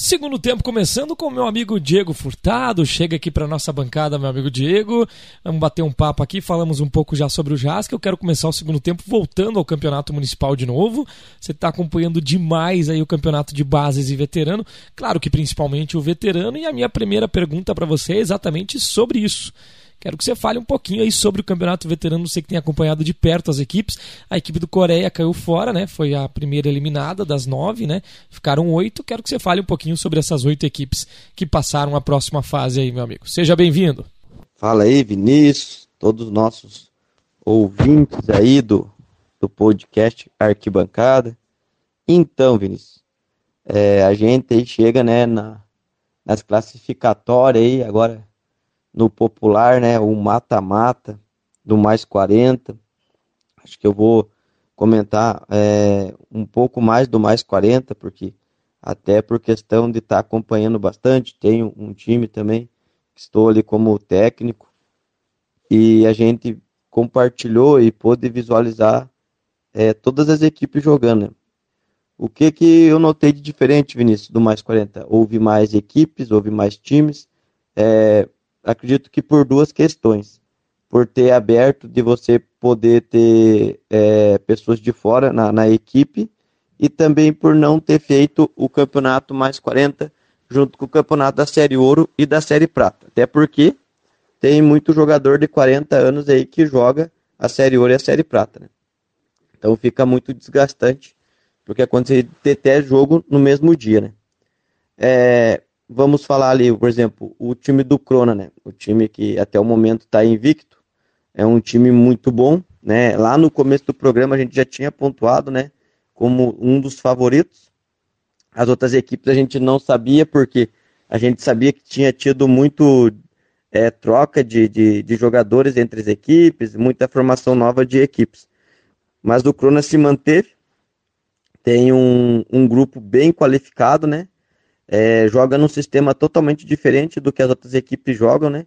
Segundo tempo começando com meu amigo Diego Furtado. Chega aqui para nossa bancada, meu amigo Diego. Vamos bater um papo aqui, falamos um pouco já sobre o Jasca. Eu quero começar o segundo tempo voltando ao Campeonato Municipal de novo. Você está acompanhando demais aí o Campeonato de Bases e Veterano. Claro que principalmente o veterano. E a minha primeira pergunta para você é exatamente sobre isso. Quero que você fale um pouquinho aí sobre o Campeonato Veterano, você que tem acompanhado de perto as equipes. A equipe do Coreia caiu fora, né? Foi a primeira eliminada das nove, né? Ficaram oito. Quero que você fale um pouquinho sobre essas oito equipes que passaram a próxima fase aí, meu amigo. Seja bem-vindo.
Fala aí, Vinícius, todos os nossos ouvintes aí do, do podcast Arquibancada. Então, Vinícius, é, a gente aí chega, né, na, nas classificatórias aí, agora no popular, né, o mata-mata do mais 40. Acho que eu vou comentar é, um pouco mais do mais 40, porque até por questão de estar tá acompanhando bastante, tenho um time também que estou ali como técnico e a gente compartilhou e pôde visualizar é, todas as equipes jogando. Né? O que que eu notei de diferente, Vinícius, do mais 40? Houve mais equipes, houve mais times, é, acredito que por duas questões. Por ter aberto de você poder ter é, pessoas de fora na, na equipe e também por não ter feito o campeonato mais 40 junto com o campeonato da Série Ouro e da Série Prata. Até porque tem muito jogador de 40 anos aí que joga a Série Ouro e a Série Prata. Né? Então fica muito desgastante, porque acontece ter até jogo no mesmo dia. Né? É, vamos falar ali, por exemplo, o time do Crona, né? O time que até o momento está invicto. É um time muito bom, né? Lá no começo do programa a gente já tinha pontuado, né? Como um dos favoritos. As outras equipes a gente não sabia, porque a gente sabia que tinha tido muito é, troca de, de, de, jogadores entre as equipes, muita formação nova de equipes. Mas o Crona se manteve, tem um, um grupo bem qualificado, né? É, joga num sistema totalmente diferente do que as outras equipes jogam, né?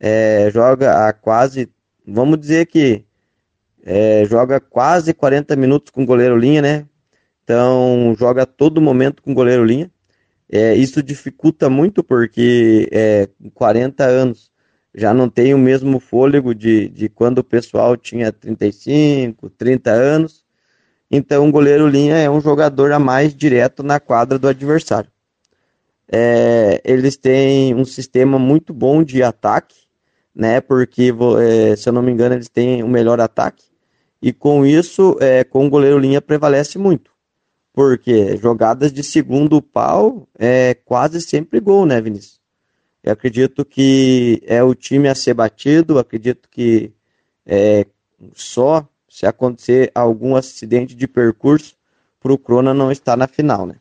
É, joga a quase, vamos dizer que é, joga quase 40 minutos com goleiro linha, né? Então joga todo momento com goleiro linha. É, isso dificulta muito porque é, com 40 anos já não tem o mesmo fôlego de, de quando o pessoal tinha 35, 30 anos. Então o goleiro linha é um jogador a mais direto na quadra do adversário. É, eles têm um sistema muito bom de ataque, né? Porque, é, se eu não me engano, eles têm o melhor ataque. E com isso, é, com o goleiro linha prevalece muito. Porque jogadas de segundo pau é quase sempre gol, né, Vinícius? Eu acredito que é o time a ser batido, acredito que é, só se acontecer algum acidente de percurso para o Crona não estar na final, né?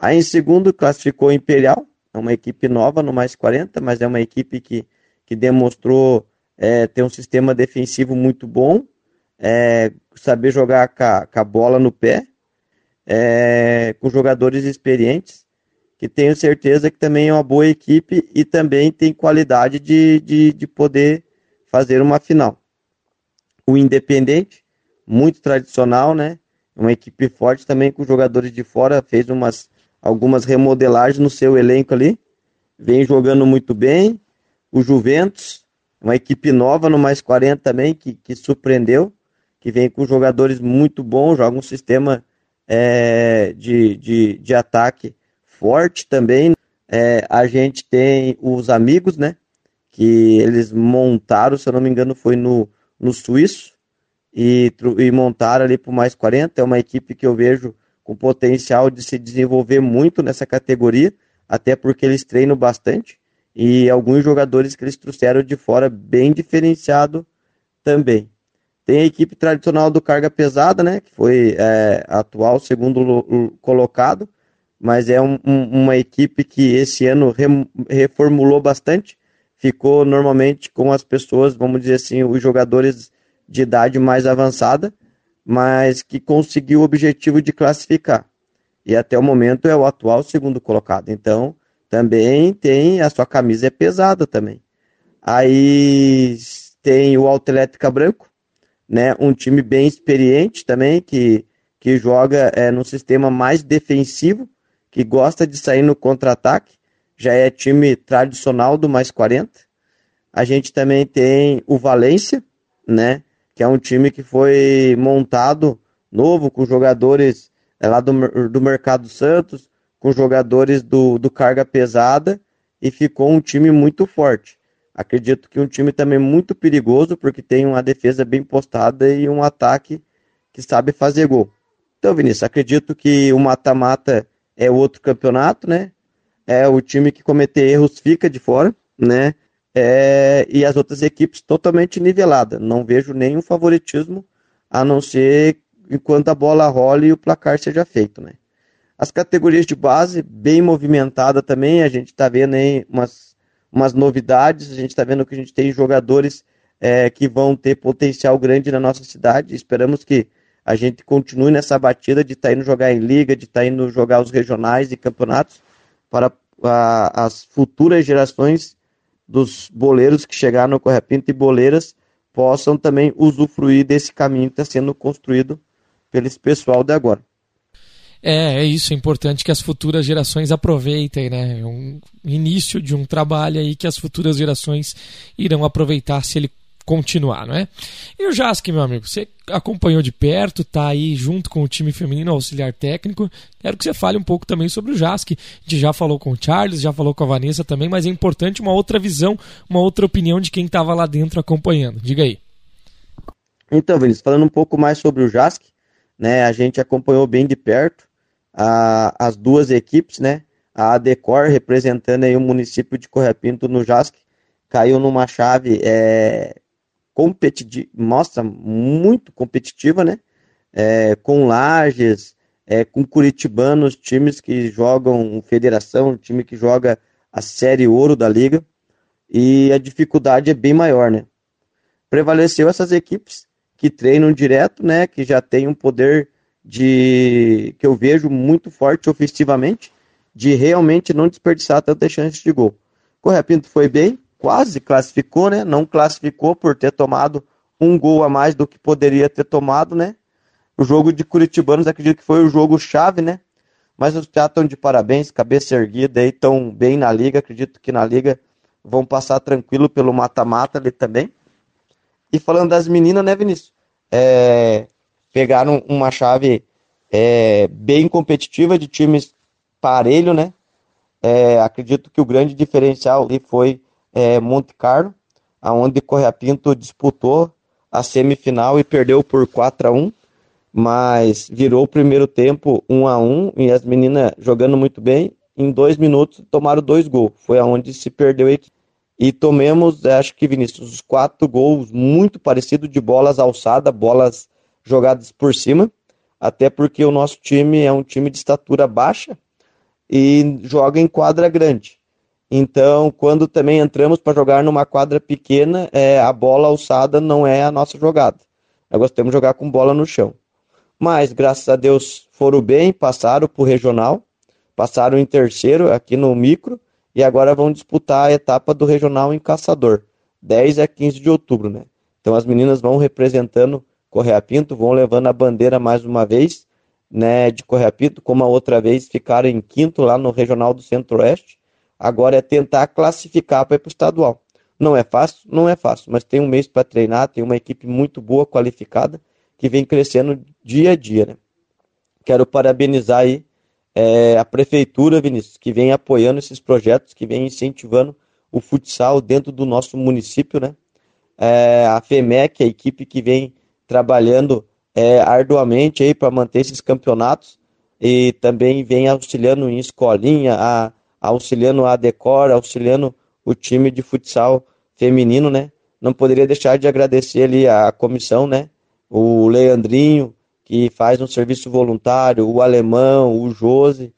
Aí em segundo classificou o Imperial, é uma equipe nova no mais 40, mas é uma equipe que, que demonstrou é, ter um sistema defensivo muito bom, é, saber jogar com a, bola no pé, é, com jogadores experientes, que tenho certeza que também é uma boa equipe e também tem qualidade de, de, de poder fazer uma final. O Independente, muito tradicional, né? Uma equipe forte também com jogadores de fora, fez umas algumas remodelagens no seu elenco ali. Vem jogando muito bem. O Juventus, uma equipe nova no mais 40 também, que, que surpreendeu, que vem com jogadores muito bons, joga um sistema é, de, de, de ataque forte também. É, a gente tem os amigos, né? Que eles montaram, se eu não me engano, foi no, no Suíço e, e montaram ali por mais 40. É uma equipe que eu vejo com potencial de se desenvolver muito nessa categoria, até porque eles treinam bastante e alguns jogadores que eles trouxeram de fora bem diferenciado também. Tem a equipe tradicional do carga pesada, né, que foi é, atual segundo colocado, mas é um, um, uma equipe que esse ano re, reformulou bastante, ficou normalmente com as pessoas, vamos dizer assim, os jogadores de idade mais avançada, mas que conseguiu o objetivo de classificar. E até o momento é o atual segundo colocado. Então, também tem a sua camisa é pesada também. Aí tem o Elétrica Branco, né? Um time bem experiente também que que joga é, no sistema mais defensivo, que gosta de sair no contra-ataque, já é time tradicional do mais 40. A gente também tem o Valência, né? Que é um time que foi montado novo, com jogadores é, lá do, do Mercado Santos, com jogadores do, do carga pesada, e ficou um time muito forte. Acredito que um time também muito perigoso, porque tem uma defesa bem postada e um ataque que sabe fazer gol. Então, Vinícius, acredito que o mata-mata é outro campeonato, né? É o time que cometer erros fica de fora, né? É, e as outras equipes totalmente nivelada. Não vejo nenhum favoritismo, a não ser enquanto a bola rola e o placar seja feito, né? As categorias de base, bem movimentada também, a gente está vendo aí umas, umas novidades, a gente está vendo que a gente tem jogadores é, que vão ter potencial grande na nossa cidade. Esperamos que a gente continue nessa batida de estar tá indo jogar em liga, de estar tá indo jogar os regionais e campeonatos para a, as futuras gerações dos boleiros que chegaram no Correia Pinto e boleiras possam também usufruir desse caminho que está sendo construído pelo esse pessoal de agora.
É, é isso, é importante que as futuras gerações aproveitem, né? É um início de um trabalho aí que as futuras gerações irão aproveitar se ele continuar, não é? E o Jask, meu amigo, você acompanhou de perto, tá aí junto com o time feminino auxiliar técnico. Quero que você fale um pouco também sobre o Jask. A gente já falou com o Charles, já falou com a Vanessa também, mas é importante uma outra visão, uma outra opinião de quem estava lá dentro acompanhando. Diga aí.
Então, Vinícius, falando um pouco mais sobre o Jask, né? A gente acompanhou bem de perto a, as duas equipes, né? A Adecor representando aí o município de Correia Pinto no Jask, caiu numa chave é, competitiva, mostra muito competitiva, né? É, com Lages, é, com Curitibanos, times que jogam Federação, time que joga a Série Ouro da Liga, e a dificuldade é bem maior, né? Prevaleceu essas equipes que treinam direto, né? Que já tem um poder de que eu vejo muito forte ofensivamente, de realmente não desperdiçar tantas chances de gol. Correia Pinto foi bem, quase classificou, né? Não classificou por ter tomado um gol a mais do que poderia ter tomado, né? O jogo de Curitibanos, acredito que foi o jogo chave, né? Mas os caras estão de parabéns, cabeça erguida aí, estão bem na liga. Acredito que na liga vão passar tranquilo pelo mata-mata ali também. E falando das meninas, né, Vinícius? É, pegaram uma chave é, bem competitiva de times parelho, né? É, acredito que o grande diferencial ali foi é, Monte Carlo, aonde Correia Pinto disputou a semifinal e perdeu por 4 a 1 mas virou o primeiro tempo 1 a 1 e as meninas jogando muito bem. Em dois minutos tomaram dois gols. Foi aonde se perdeu a equipe. E tomemos, acho que Vinícius, os quatro gols muito parecidos de bolas alçadas, bolas jogadas por cima. Até porque o nosso time é um time de estatura baixa e joga em quadra grande. Então, quando também entramos para jogar numa quadra pequena, é, a bola alçada não é a nossa jogada. Nós gostamos de jogar com bola no chão. Mas, graças a Deus, foram bem, passaram para o regional, passaram em terceiro aqui no micro, e agora vão disputar a etapa do regional em Caçador, 10 a 15 de outubro, né? Então as meninas vão representando Correia Pinto, vão levando a bandeira mais uma vez, né, de Correia Pinto, como a outra vez ficaram em quinto lá no regional do Centro-Oeste Agora é tentar classificar para ir para o estadual. Não é fácil? Não é fácil, mas tem um mês para treinar, tem uma equipe muito boa, qualificada, que vem crescendo dia a dia. Né? Quero parabenizar aí é, a prefeitura, Vinícius, que vem apoiando esses projetos, que vem incentivando o futsal dentro do nosso município, né? É, a FEMEC, a equipe que vem trabalhando é, arduamente aí para manter esses campeonatos e também vem auxiliando em escolinha, a auxiliando a Decor, auxiliando o time de futsal feminino, né? Não poderia deixar de agradecer ali a comissão, né? O Leandrinho, que faz um serviço voluntário, o Alemão, o Jose,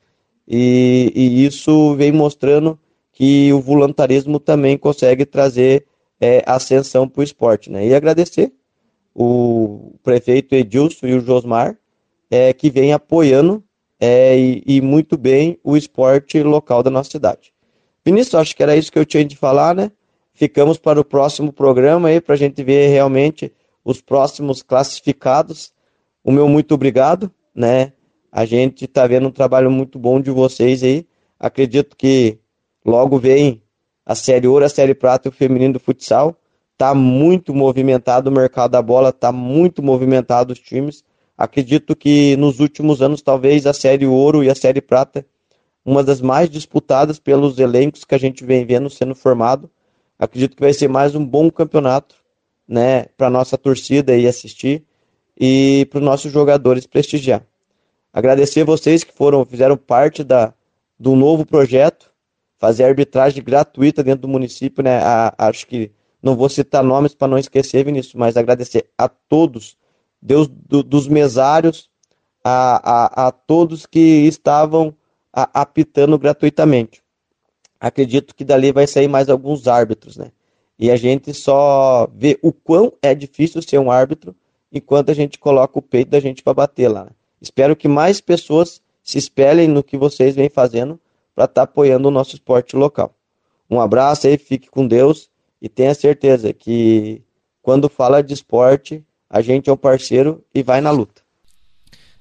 e, e isso vem mostrando que o voluntarismo também consegue trazer é, ascensão para o esporte, né? E agradecer o prefeito Edilson e o Josmar, é, que vem apoiando é, e, e, muito bem o esporte local da nossa cidade. Vinícius, acho que era isso que eu tinha de falar, né? Ficamos para o próximo programa aí, para a gente ver realmente os próximos classificados. O meu muito obrigado, né? A gente está vendo um trabalho muito bom de vocês aí. Acredito que logo vem a Série Ouro, a Série Prata e o Feminino do Futsal. Está muito movimentado o mercado da bola, está muito movimentado os times. Acredito que nos últimos anos, talvez a Série Ouro e a Série Prata, uma das mais disputadas pelos elencos que a gente vem vendo sendo formado. Acredito que vai ser mais um bom campeonato, né, para nossa torcida e assistir e para os nossos jogadores prestigiar. Agradecer vocês que foram, fizeram parte da, do novo projeto, fazer arbitragem gratuita dentro do município, né? A, acho que não vou citar nomes para não esquecer, Vinícius, mas agradecer a todos, Deus do, dos mesários, a, a, a, todos que estavam a, apitando gratuitamente. Acredito que dali vai sair mais alguns árbitros, né? E a gente só vê o quão é difícil ser um árbitro enquanto a gente coloca o peito da gente para bater lá. Né? Espero que mais pessoas se espelhem no que vocês vêm fazendo para estar tá apoiando o nosso esporte local. Um abraço aí, fique com Deus e tenha certeza que quando fala de esporte, a gente é o parceiro e vai na luta.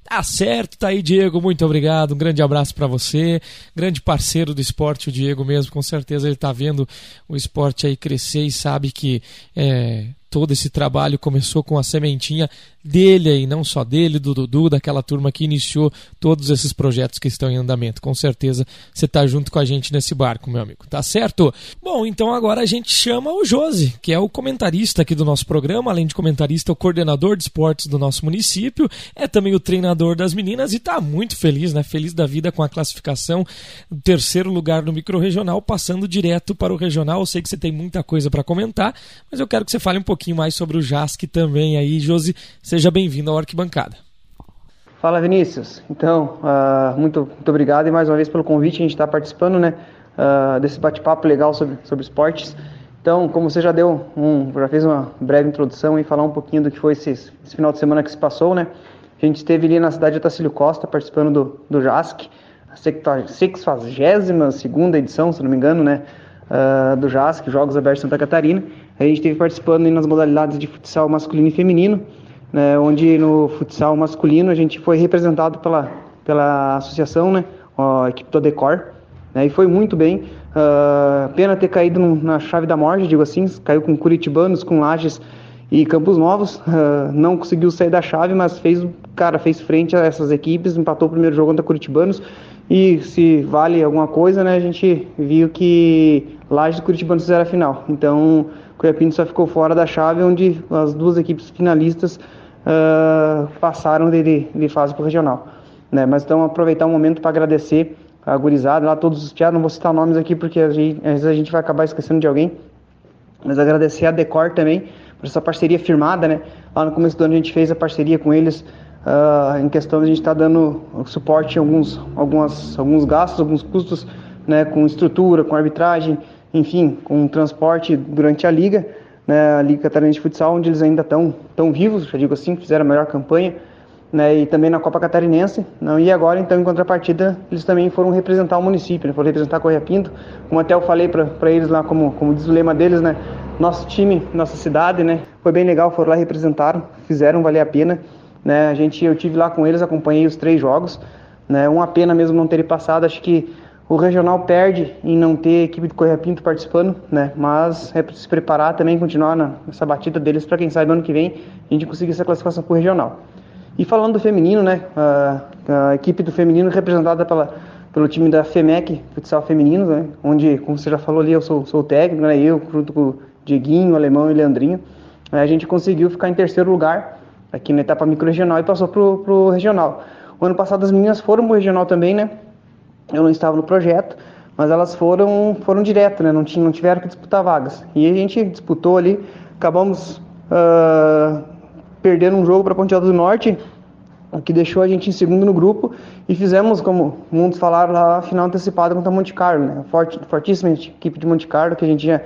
Tá certo, tá aí, Diego. Muito obrigado. Um grande abraço para você. Grande parceiro do esporte, o Diego mesmo. Com certeza ele tá vendo o esporte aí crescer e sabe que é, todo esse trabalho começou com a sementinha dele aí, não só dele, do Dudu, daquela turma que iniciou todos esses projetos que estão em andamento. Com certeza você está junto com a gente nesse barco, meu amigo. Tá certo? Bom, então agora a gente chama o Josi, que é o comentarista aqui do nosso programa, além de comentarista, o coordenador de esportes do nosso município, é também o treinador das meninas e está muito feliz, né? Feliz da vida com a classificação terceiro lugar no microrregional, passando direto para o regional. Eu sei que você tem muita coisa para comentar, mas eu quero que você fale um pouquinho mais sobre o JASC também aí, Josi. Seja bem-vindo ao Arquibancada.
Fala Vinícius, então, uh, muito, muito obrigado e mais uma vez pelo convite, a gente está participando né, uh, desse bate-papo legal sobre, sobre esportes. Então, como você já deu um, já fez uma breve introdução e falar um pouquinho do que foi esse, esse, final de semana que se passou, né? A gente esteve ali na cidade de Otacílio Costa participando do, do JASC, a 62 segunda edição, se não me engano, né? Uh, do JASC, Jogos Abertos Santa Catarina. A gente esteve participando nas modalidades de futsal masculino e feminino né, onde no futsal masculino a gente foi representado pela, pela associação, né, a equipe do Decor, né, e foi muito bem. Uh, pena ter caído na chave da morte, digo assim, caiu com Curitibanos, com Lages e Campos Novos, uh, não conseguiu sair da chave, mas fez, cara, fez frente a essas equipes, empatou o primeiro jogo contra Curitibanos, e se vale alguma coisa, né, a gente viu que Lages e Curitibanos fizeram a final. Então, Cuiapinho só ficou fora da chave, onde as duas equipes finalistas uh, passaram de, de fase para o regional. Né? Mas então aproveitar o um momento para agradecer a gurizada, lá todos os teatros, não vou citar nomes aqui porque às vezes a gente vai acabar esquecendo de alguém, mas agradecer a Decor também por essa parceria firmada, né? Lá no começo do ano a gente fez a parceria com eles uh, em questão de a gente estar tá dando suporte em alguns, algumas, alguns gastos, alguns custos, né? Com estrutura, com arbitragem, enfim, com transporte durante a liga né, a Liga Catarinense de Futsal, onde eles ainda estão tão vivos, já digo assim, fizeram a melhor campanha, né, e também na Copa Catarinense. Não, e agora, então, em contrapartida, eles também foram representar o município, né, foram representar Correia Pinto, como até eu falei para eles lá, como, como diz o lema deles, né, nosso time, nossa cidade, né, foi bem legal, foram lá representaram, fizeram valer a pena. Né, a gente, eu tive lá com eles, acompanhei os três jogos, né, uma pena mesmo não terem passado, acho que o regional perde em não ter equipe de Correia Pinto participando, né? Mas é para se preparar também, continuar nessa batida deles para quem sabe ano que vem a gente conseguir essa classificação para o regional. E falando do feminino, né? A, a, equipe do feminino representada pela, pelo time da FEMEC, futsal feminino, né? Onde, como você já falou ali, eu sou, sou o técnico, né? Eu junto com o Dieguinho, o Alemão e o Leandrinho. A gente conseguiu ficar em terceiro lugar aqui na etapa micro-regional e passou para o regional. O ano passado as meninas foram para o regional também, né? Eu não estava no projeto, mas elas foram foram direto, né? Não, tinham, não tiveram que disputar vagas. E a gente disputou ali, acabamos uh, perdendo um jogo para Ponte do Norte, o que deixou a gente em segundo no grupo e fizemos, como muitos falaram lá, a final antecipada contra Monte Carlo, né? Forte, fortíssima equipe de Monte Carlo que a gente já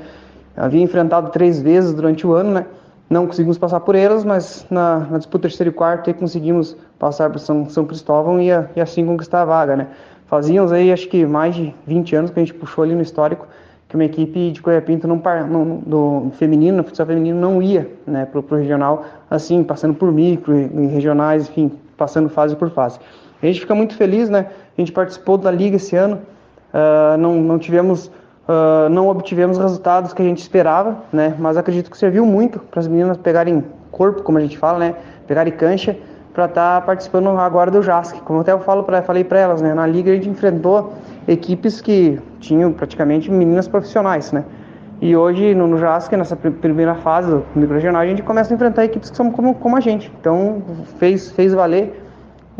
havia enfrentado três vezes durante o ano, né? não conseguimos passar por elas, mas na, na disputa terceiro e quarto aí conseguimos passar por São, São Cristóvão e, e, assim conquistar a vaga, né? Fazíamos aí acho que mais de 20 anos que a gente puxou ali no histórico que uma equipe de Correia Pinto não, não, do feminino, no futsal feminino não ia né, para o regional assim, passando por micro e regionais, enfim, passando fase por fase. A gente fica muito feliz, né? A gente participou da liga esse ano, uh, não, não tivemos Uh, não obtivemos resultados que a gente esperava, né? Mas acredito que serviu muito para as meninas pegarem corpo, como a gente fala, né? Pegarem cancha para estar tá participando agora do JASC. Como até eu falo pra, falei para elas, né? Na liga a gente enfrentou equipes que tinham praticamente meninas profissionais, né? E hoje no, no JASC, nessa primeira fase do microregional, a gente começa a enfrentar equipes que são como, como a gente. Então fez, fez valer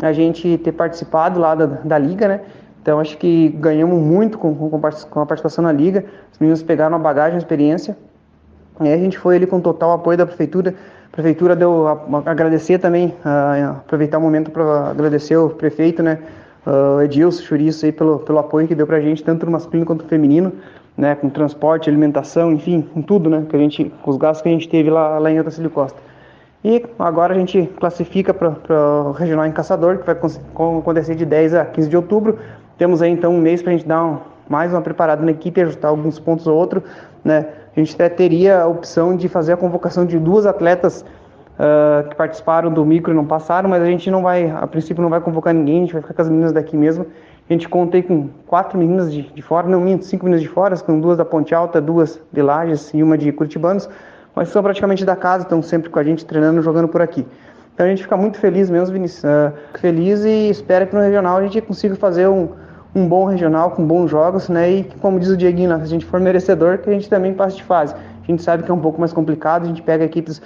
a gente ter participado lá da, da liga, né? Então acho que ganhamos muito com, com, com a participação na liga. Os meninos pegaram uma bagagem, uma experiência. E a gente foi ali com total apoio da prefeitura. Prefeitura deu a, agradecer também, aproveitar o momento para agradecer o prefeito, né, o Edilson Churiço aí pelo, pelo apoio que deu para a gente, tanto no masculino quanto no feminino, né, com transporte, alimentação, enfim, com tudo, né, que a gente, com os gastos que a gente teve lá, lá em Otacílio Costa. E agora a gente classifica para o regional em Caçador, que vai acontecer de 10 a 15 de outubro. Temos aí então um mês para a gente dar um, mais uma preparada na equipe, ajustar alguns pontos ou outro, né? A gente até teria a opção de fazer a convocação de duas atletas uh, que participaram do micro e não passaram, mas a gente não vai, a princípio não vai convocar ninguém, a gente vai ficar com as meninas daqui mesmo. A gente contei com quatro meninas de, de fora, não minto, cinco meninas de fora, com duas da Ponte Alta, duas de Lages e uma de Curitibanos, mas são praticamente da casa, estão sempre com a gente treinando, jogando por aqui. Então a gente fica muito feliz mesmo, Vinícius, uh, feliz e espera que no regional a gente consiga fazer um um bom regional com bons jogos, né? E como diz o Dieguinho, se a gente for merecedor, que a gente também passe de fase. A gente sabe que é um pouco mais complicado, a gente pega equipes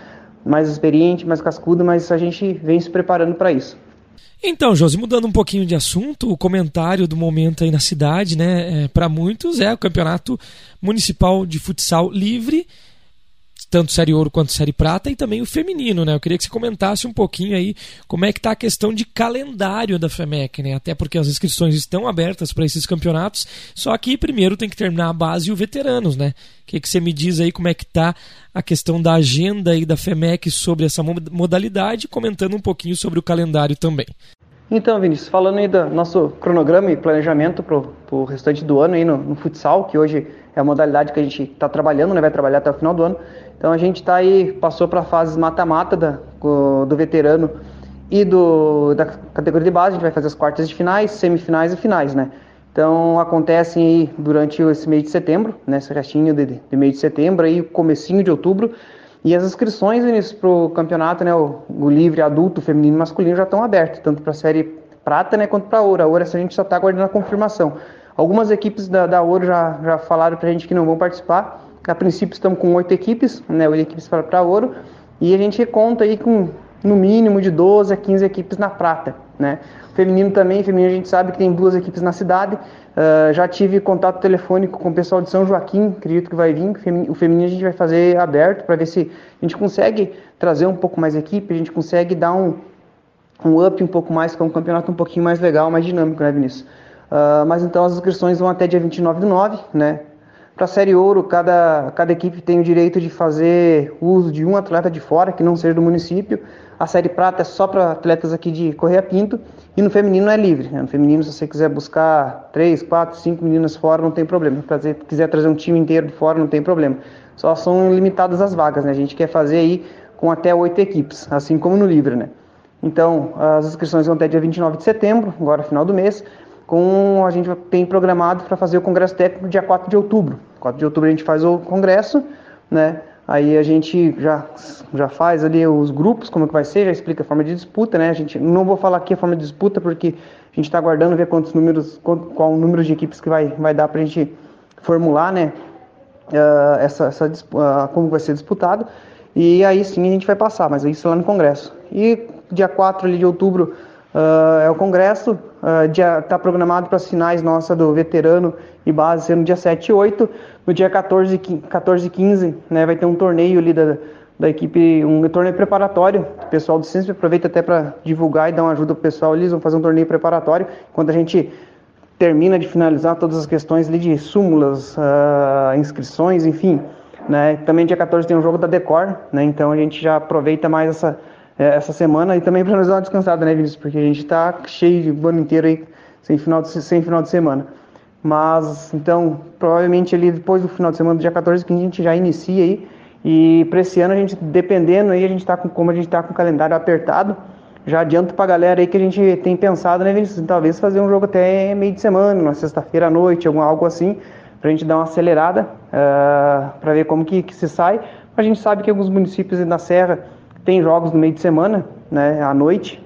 mais experientes, mais cascudas, mas a gente vem se preparando para isso.
Então, Josi, mudando um pouquinho de assunto, o comentário do momento aí na cidade, né, é, para muitos é o Campeonato Municipal de Futsal Livre tanto Série Ouro quanto Série Prata, e também o feminino, né? Eu queria que você comentasse um pouquinho aí como é que está a questão de calendário da FEMEC, né? Até porque as inscrições estão abertas para esses campeonatos, só que primeiro tem que terminar a base e o veteranos, né? O que, que você me diz aí como é que está a questão da agenda aí da FEMEC sobre essa modalidade, comentando um pouquinho sobre o calendário também.
Então, Vinícius, falando aí do nosso cronograma e planejamento para o restante do ano aí no, no, futsal, que hoje é a modalidade que a gente está trabalhando, né, vai trabalhar até o final do ano. Então a gente está aí, passou para a fase mata-mata do veterano e do, da categoria de base, a gente vai fazer as quartas de finais, semifinais e finais, né? Então acontecem aí durante esse mês de setembro, né, esse restinho de, de mês de setembro, aí comecinho de outubro, e as inscrições para o campeonato, né, o, o, livre adulto, feminino e masculino já estão abertas, tanto para a série prata né, quanto para a ouro. A ouro a gente só está aguardando a confirmação. Algumas equipes da, da ouro já, já falaram para a gente que não vão participar, a princípio estamos com oito equipes, né, oito equipes para, ouro, e a gente conta aí com no mínimo de 12 a 15 equipes na prata, né? Feminino também, feminino a gente sabe que tem duas equipes na cidade. Uh, já tive contato telefônico com o pessoal de São Joaquim, acredito que vai vir. O feminino a gente vai fazer aberto para ver se a gente consegue trazer um pouco mais equipe, a gente consegue dar um, um up um pouco mais, com um campeonato um pouquinho mais legal, mais dinâmico, né, Vinícius? Uh, mas então as inscrições vão até dia 29 do 9, né? Para a Série Ouro, cada, cada equipe tem o direito de fazer uso de um atleta de fora, que não seja do município. A Série Prata é só para atletas aqui de Correia Pinto. E no feminino é livre. Né? No feminino, se você quiser buscar três, quatro, cinco meninas fora, não tem problema. Se quiser trazer um time inteiro de fora, não tem problema. Só são limitadas as vagas. Né? A gente quer fazer aí com até oito equipes, assim como no livre. Né? Então, as inscrições vão até dia 29 de setembro, agora final do mês com a gente tem programado para fazer o congresso técnico dia 4 de outubro. 4 de outubro a gente faz o congresso, né? Aí a gente já, já faz ali os grupos, como que vai ser, já explica a forma de disputa, né? A gente não vou falar aqui a forma de disputa porque a gente está aguardando ver quantos números, qual, o número de equipes que vai, vai dar para a gente formular, né? Uh, essa, essa uh, como vai ser disputado. E aí sim a gente vai passar, mas isso lá no congresso. E dia 4 ali de outubro Uh, é o congresso, está uh, programado para as finais nossa do veterano e base ser no dia 7 e 8. No dia 14 e 15 né, vai ter um torneio ali da, da equipe, um torneio preparatório. O pessoal do Ciência aproveita até para divulgar e dar uma ajuda para o pessoal. Eles vão fazer um torneio preparatório. Quando a gente termina de finalizar todas as questões ali de súmulas, uh, inscrições, enfim, Né? Também dia 14 tem um jogo da Decor, né? então a gente já aproveita mais essa, essa semana e também para nos dar uma descansada, né, Vinícius? Porque a gente está cheio o ano inteiro aí, sem final, de, sem final de semana. Mas, então, provavelmente ali depois do final de semana, do dia 14, que a gente já inicia aí. E para esse ano, a gente, dependendo aí, a gente está com, como a gente está com o calendário apertado, já adianto para a galera aí que a gente tem pensado, né, Vinícius? Talvez fazer um jogo até meio de semana, na sexta-feira à noite, algum, algo assim, para a gente dar uma acelerada, uh, ah, para ver como que, que se sai. A gente sabe que alguns municípios na Serra tem jogos no meio de semana, né, à noite,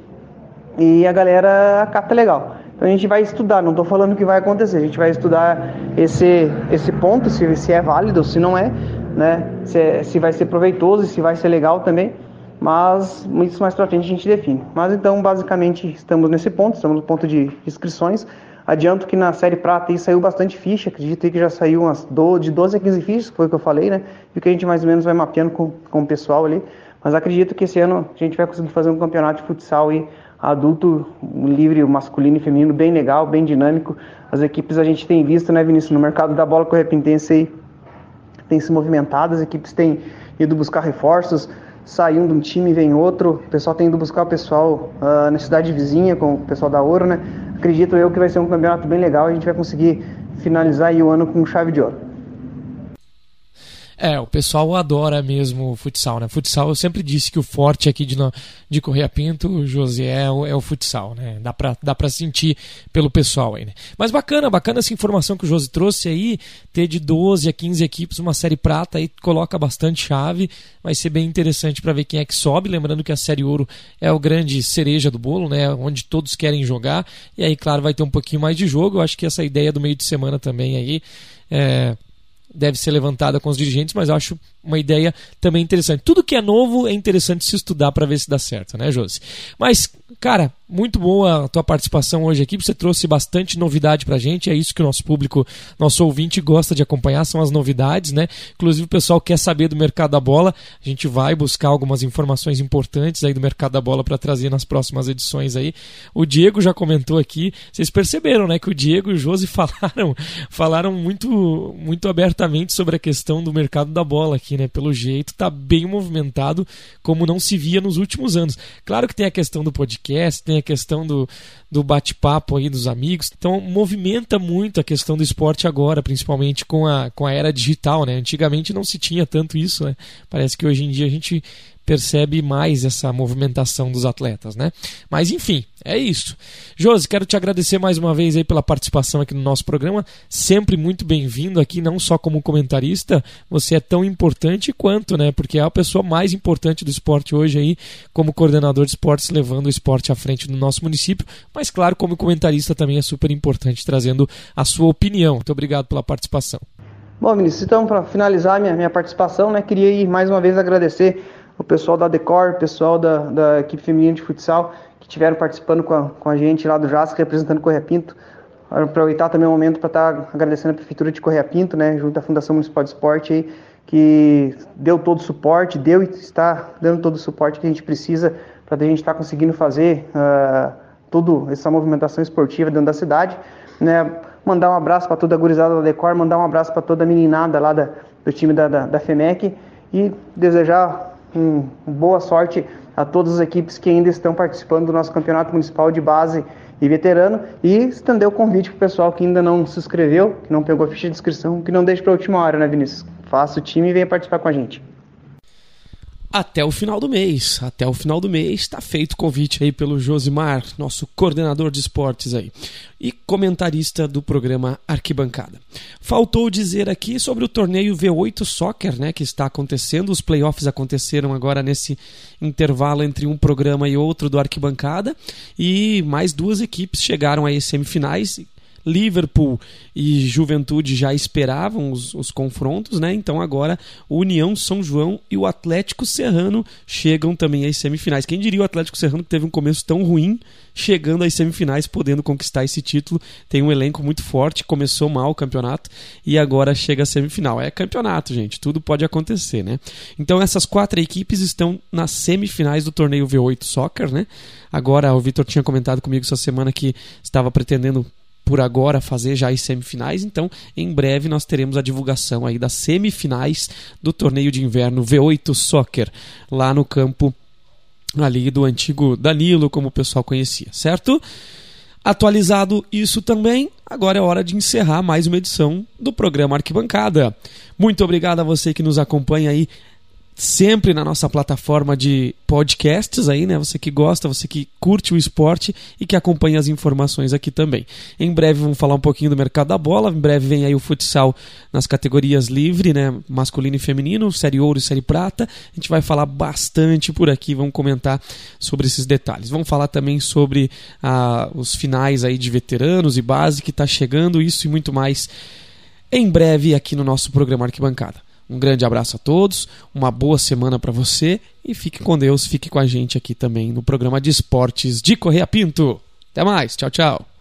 e a galera acata legal. Então a gente vai estudar, não estou falando que vai acontecer, a gente vai estudar esse, esse ponto, se, se é válido, se não é, né, se, é, se vai ser proveitoso, se vai ser legal também, mas isso mais para frente a gente define. Mas então, basicamente, estamos nesse ponto, estamos no ponto de inscrições. Adianto que na série prata aí saiu bastante ficha, acredito que já saiu umas do, de 12 a 15 fichas, foi o que eu falei, né? E o que a gente mais ou menos vai mapeando com, com o pessoal ali. Mas acredito que esse ano a gente vai conseguir fazer um campeonato de futsal aí, adulto, livre, masculino e feminino, bem legal, bem dinâmico. As equipes a gente tem visto, né, Vinícius, no mercado da bola correpintense aí, tem se movimentado, as equipes têm ido buscar reforços, saindo um time vem outro, o pessoal tem ido buscar o pessoal uh, na cidade vizinha, com o pessoal da Ouro, né? Acredito eu que vai ser um campeonato bem legal, a gente vai conseguir finalizar o ano com chave de ouro.
É, o pessoal adora mesmo o futsal, né? Futsal, eu sempre disse que o forte aqui de, de Correia Pinto, José, é o, é o futsal, né? Dá pra, dá pra sentir pelo pessoal aí, né? Mas bacana, bacana essa informação que o José trouxe aí, ter de 12 a 15 equipes uma série prata aí coloca bastante chave, vai ser bem interessante para ver quem é que sobe, lembrando que a série ouro é o grande cereja do bolo, né? Onde todos querem jogar, e aí, claro, vai ter um pouquinho mais de jogo, eu acho que essa ideia do meio de semana também aí, é deve ser levantada com os dirigentes, mas eu acho uma ideia também interessante. Tudo que é novo é interessante se estudar para ver se dá certo, né, Josi? Mas, cara, muito boa a tua participação hoje aqui. Você trouxe bastante novidade pra gente. É isso que o nosso público, nosso ouvinte gosta de acompanhar, são as novidades, né? Inclusive o pessoal quer saber do mercado da bola. A gente vai buscar algumas informações importantes aí do mercado da bola para trazer nas próximas edições aí. O Diego já comentou aqui. Vocês perceberam, né, que o Diego e o Josi falaram, falaram muito, muito abertamente sobre a questão do mercado da bola aqui, né? Pelo jeito, tá bem movimentado, como não se via nos últimos anos. Claro que tem a questão do podcast, tem a questão do, do bate-papo aí dos amigos. Então movimenta muito a questão do esporte agora, principalmente com a, com a era digital, né? Antigamente não se tinha tanto isso, né? Parece que hoje em dia a gente percebe mais essa movimentação dos atletas, né? Mas enfim, é isso. Josi, quero te agradecer mais uma vez aí pela participação aqui no nosso programa. Sempre muito bem-vindo aqui, não só como comentarista, você é tão importante quanto, né? Porque é a pessoa mais importante do esporte hoje aí, como coordenador de esportes, levando o esporte à frente do nosso município. Mas claro, como comentarista também é super importante, trazendo a sua opinião. Muito obrigado pela participação.
Bom, Vinícius, então para finalizar minha, minha participação, né, queria ir mais uma vez agradecer o pessoal da Decor, o pessoal da, da equipe feminina de futsal, que estiveram participando com a, com a gente lá do JASC, representando Correia Pinto. Aproveitar também o momento para estar tá agradecendo a Prefeitura de Correia Pinto, né, junto à Fundação Municipal de Esporte, aí, que deu todo o suporte, deu e está dando todo o suporte que a gente precisa para a gente estar tá conseguindo fazer uh, toda essa movimentação esportiva dentro da cidade. Né, mandar um abraço para toda a gurizada da Decor, mandar um abraço para toda a meninada lá da, do time da, da, da FEMEC e desejar boa sorte a todas as equipes que ainda estão participando do nosso campeonato municipal de base e veterano e estender o convite para o pessoal que ainda não se inscreveu, que não pegou a ficha de inscrição, que não deixe para a última hora, né, Vinícius? Faça o time e venha participar com a gente
até o final do mês. Até o final do mês está feito o convite aí pelo Josimar, nosso coordenador de esportes aí e comentarista do programa Arquibancada. Faltou dizer aqui sobre o torneio V8 Soccer, né, que está acontecendo. Os playoffs aconteceram agora nesse intervalo entre um programa e outro do Arquibancada e mais duas equipes chegaram às semifinais Liverpool e Juventude já esperavam os, os, confrontos, né? Então agora o União São João e o Atlético Serrano chegam também às semifinais. Quem diria o Atlético Serrano que teve um começo tão ruim, chegando às semifinais, podendo conquistar esse título? Tem um elenco muito forte, começou mal o campeonato e agora chega à semifinal. É campeonato, gente, tudo pode acontecer, né? Então essas quatro equipes estão nas semifinais do torneio V8 Soccer, né? Agora o Vitor tinha comentado comigo essa semana que estava pretendendo por agora fazer já as semifinais, então em breve nós teremos a divulgação aí das semifinais do torneio de inverno V8 Soccer lá no campo ali do antigo Danilo, como o pessoal conhecia, certo? Atualizado isso também, agora é hora de encerrar mais uma edição do programa Arquibancada. Muito obrigado a você que nos acompanha aí sempre na nossa plataforma de podcasts aí, né? Você que gosta, você que curte o esporte e que acompanha as informações aqui também. Em breve vamos falar um pouquinho do mercado da bola, em breve vem aí o futsal nas categorias livre, né? Masculino e feminino, série ouro e série prata. A gente vai falar bastante por aqui, vamos comentar sobre esses detalhes. Vamos falar também sobre ah, os finais aí de veteranos e base que está chegando, isso e muito mais em breve aqui no nosso programa Arquibancada. Um grande abraço a todos, uma boa semana para você e fique com Deus, fique com a gente aqui também no programa de esportes de Correia Pinto. Até mais, tchau, tchau.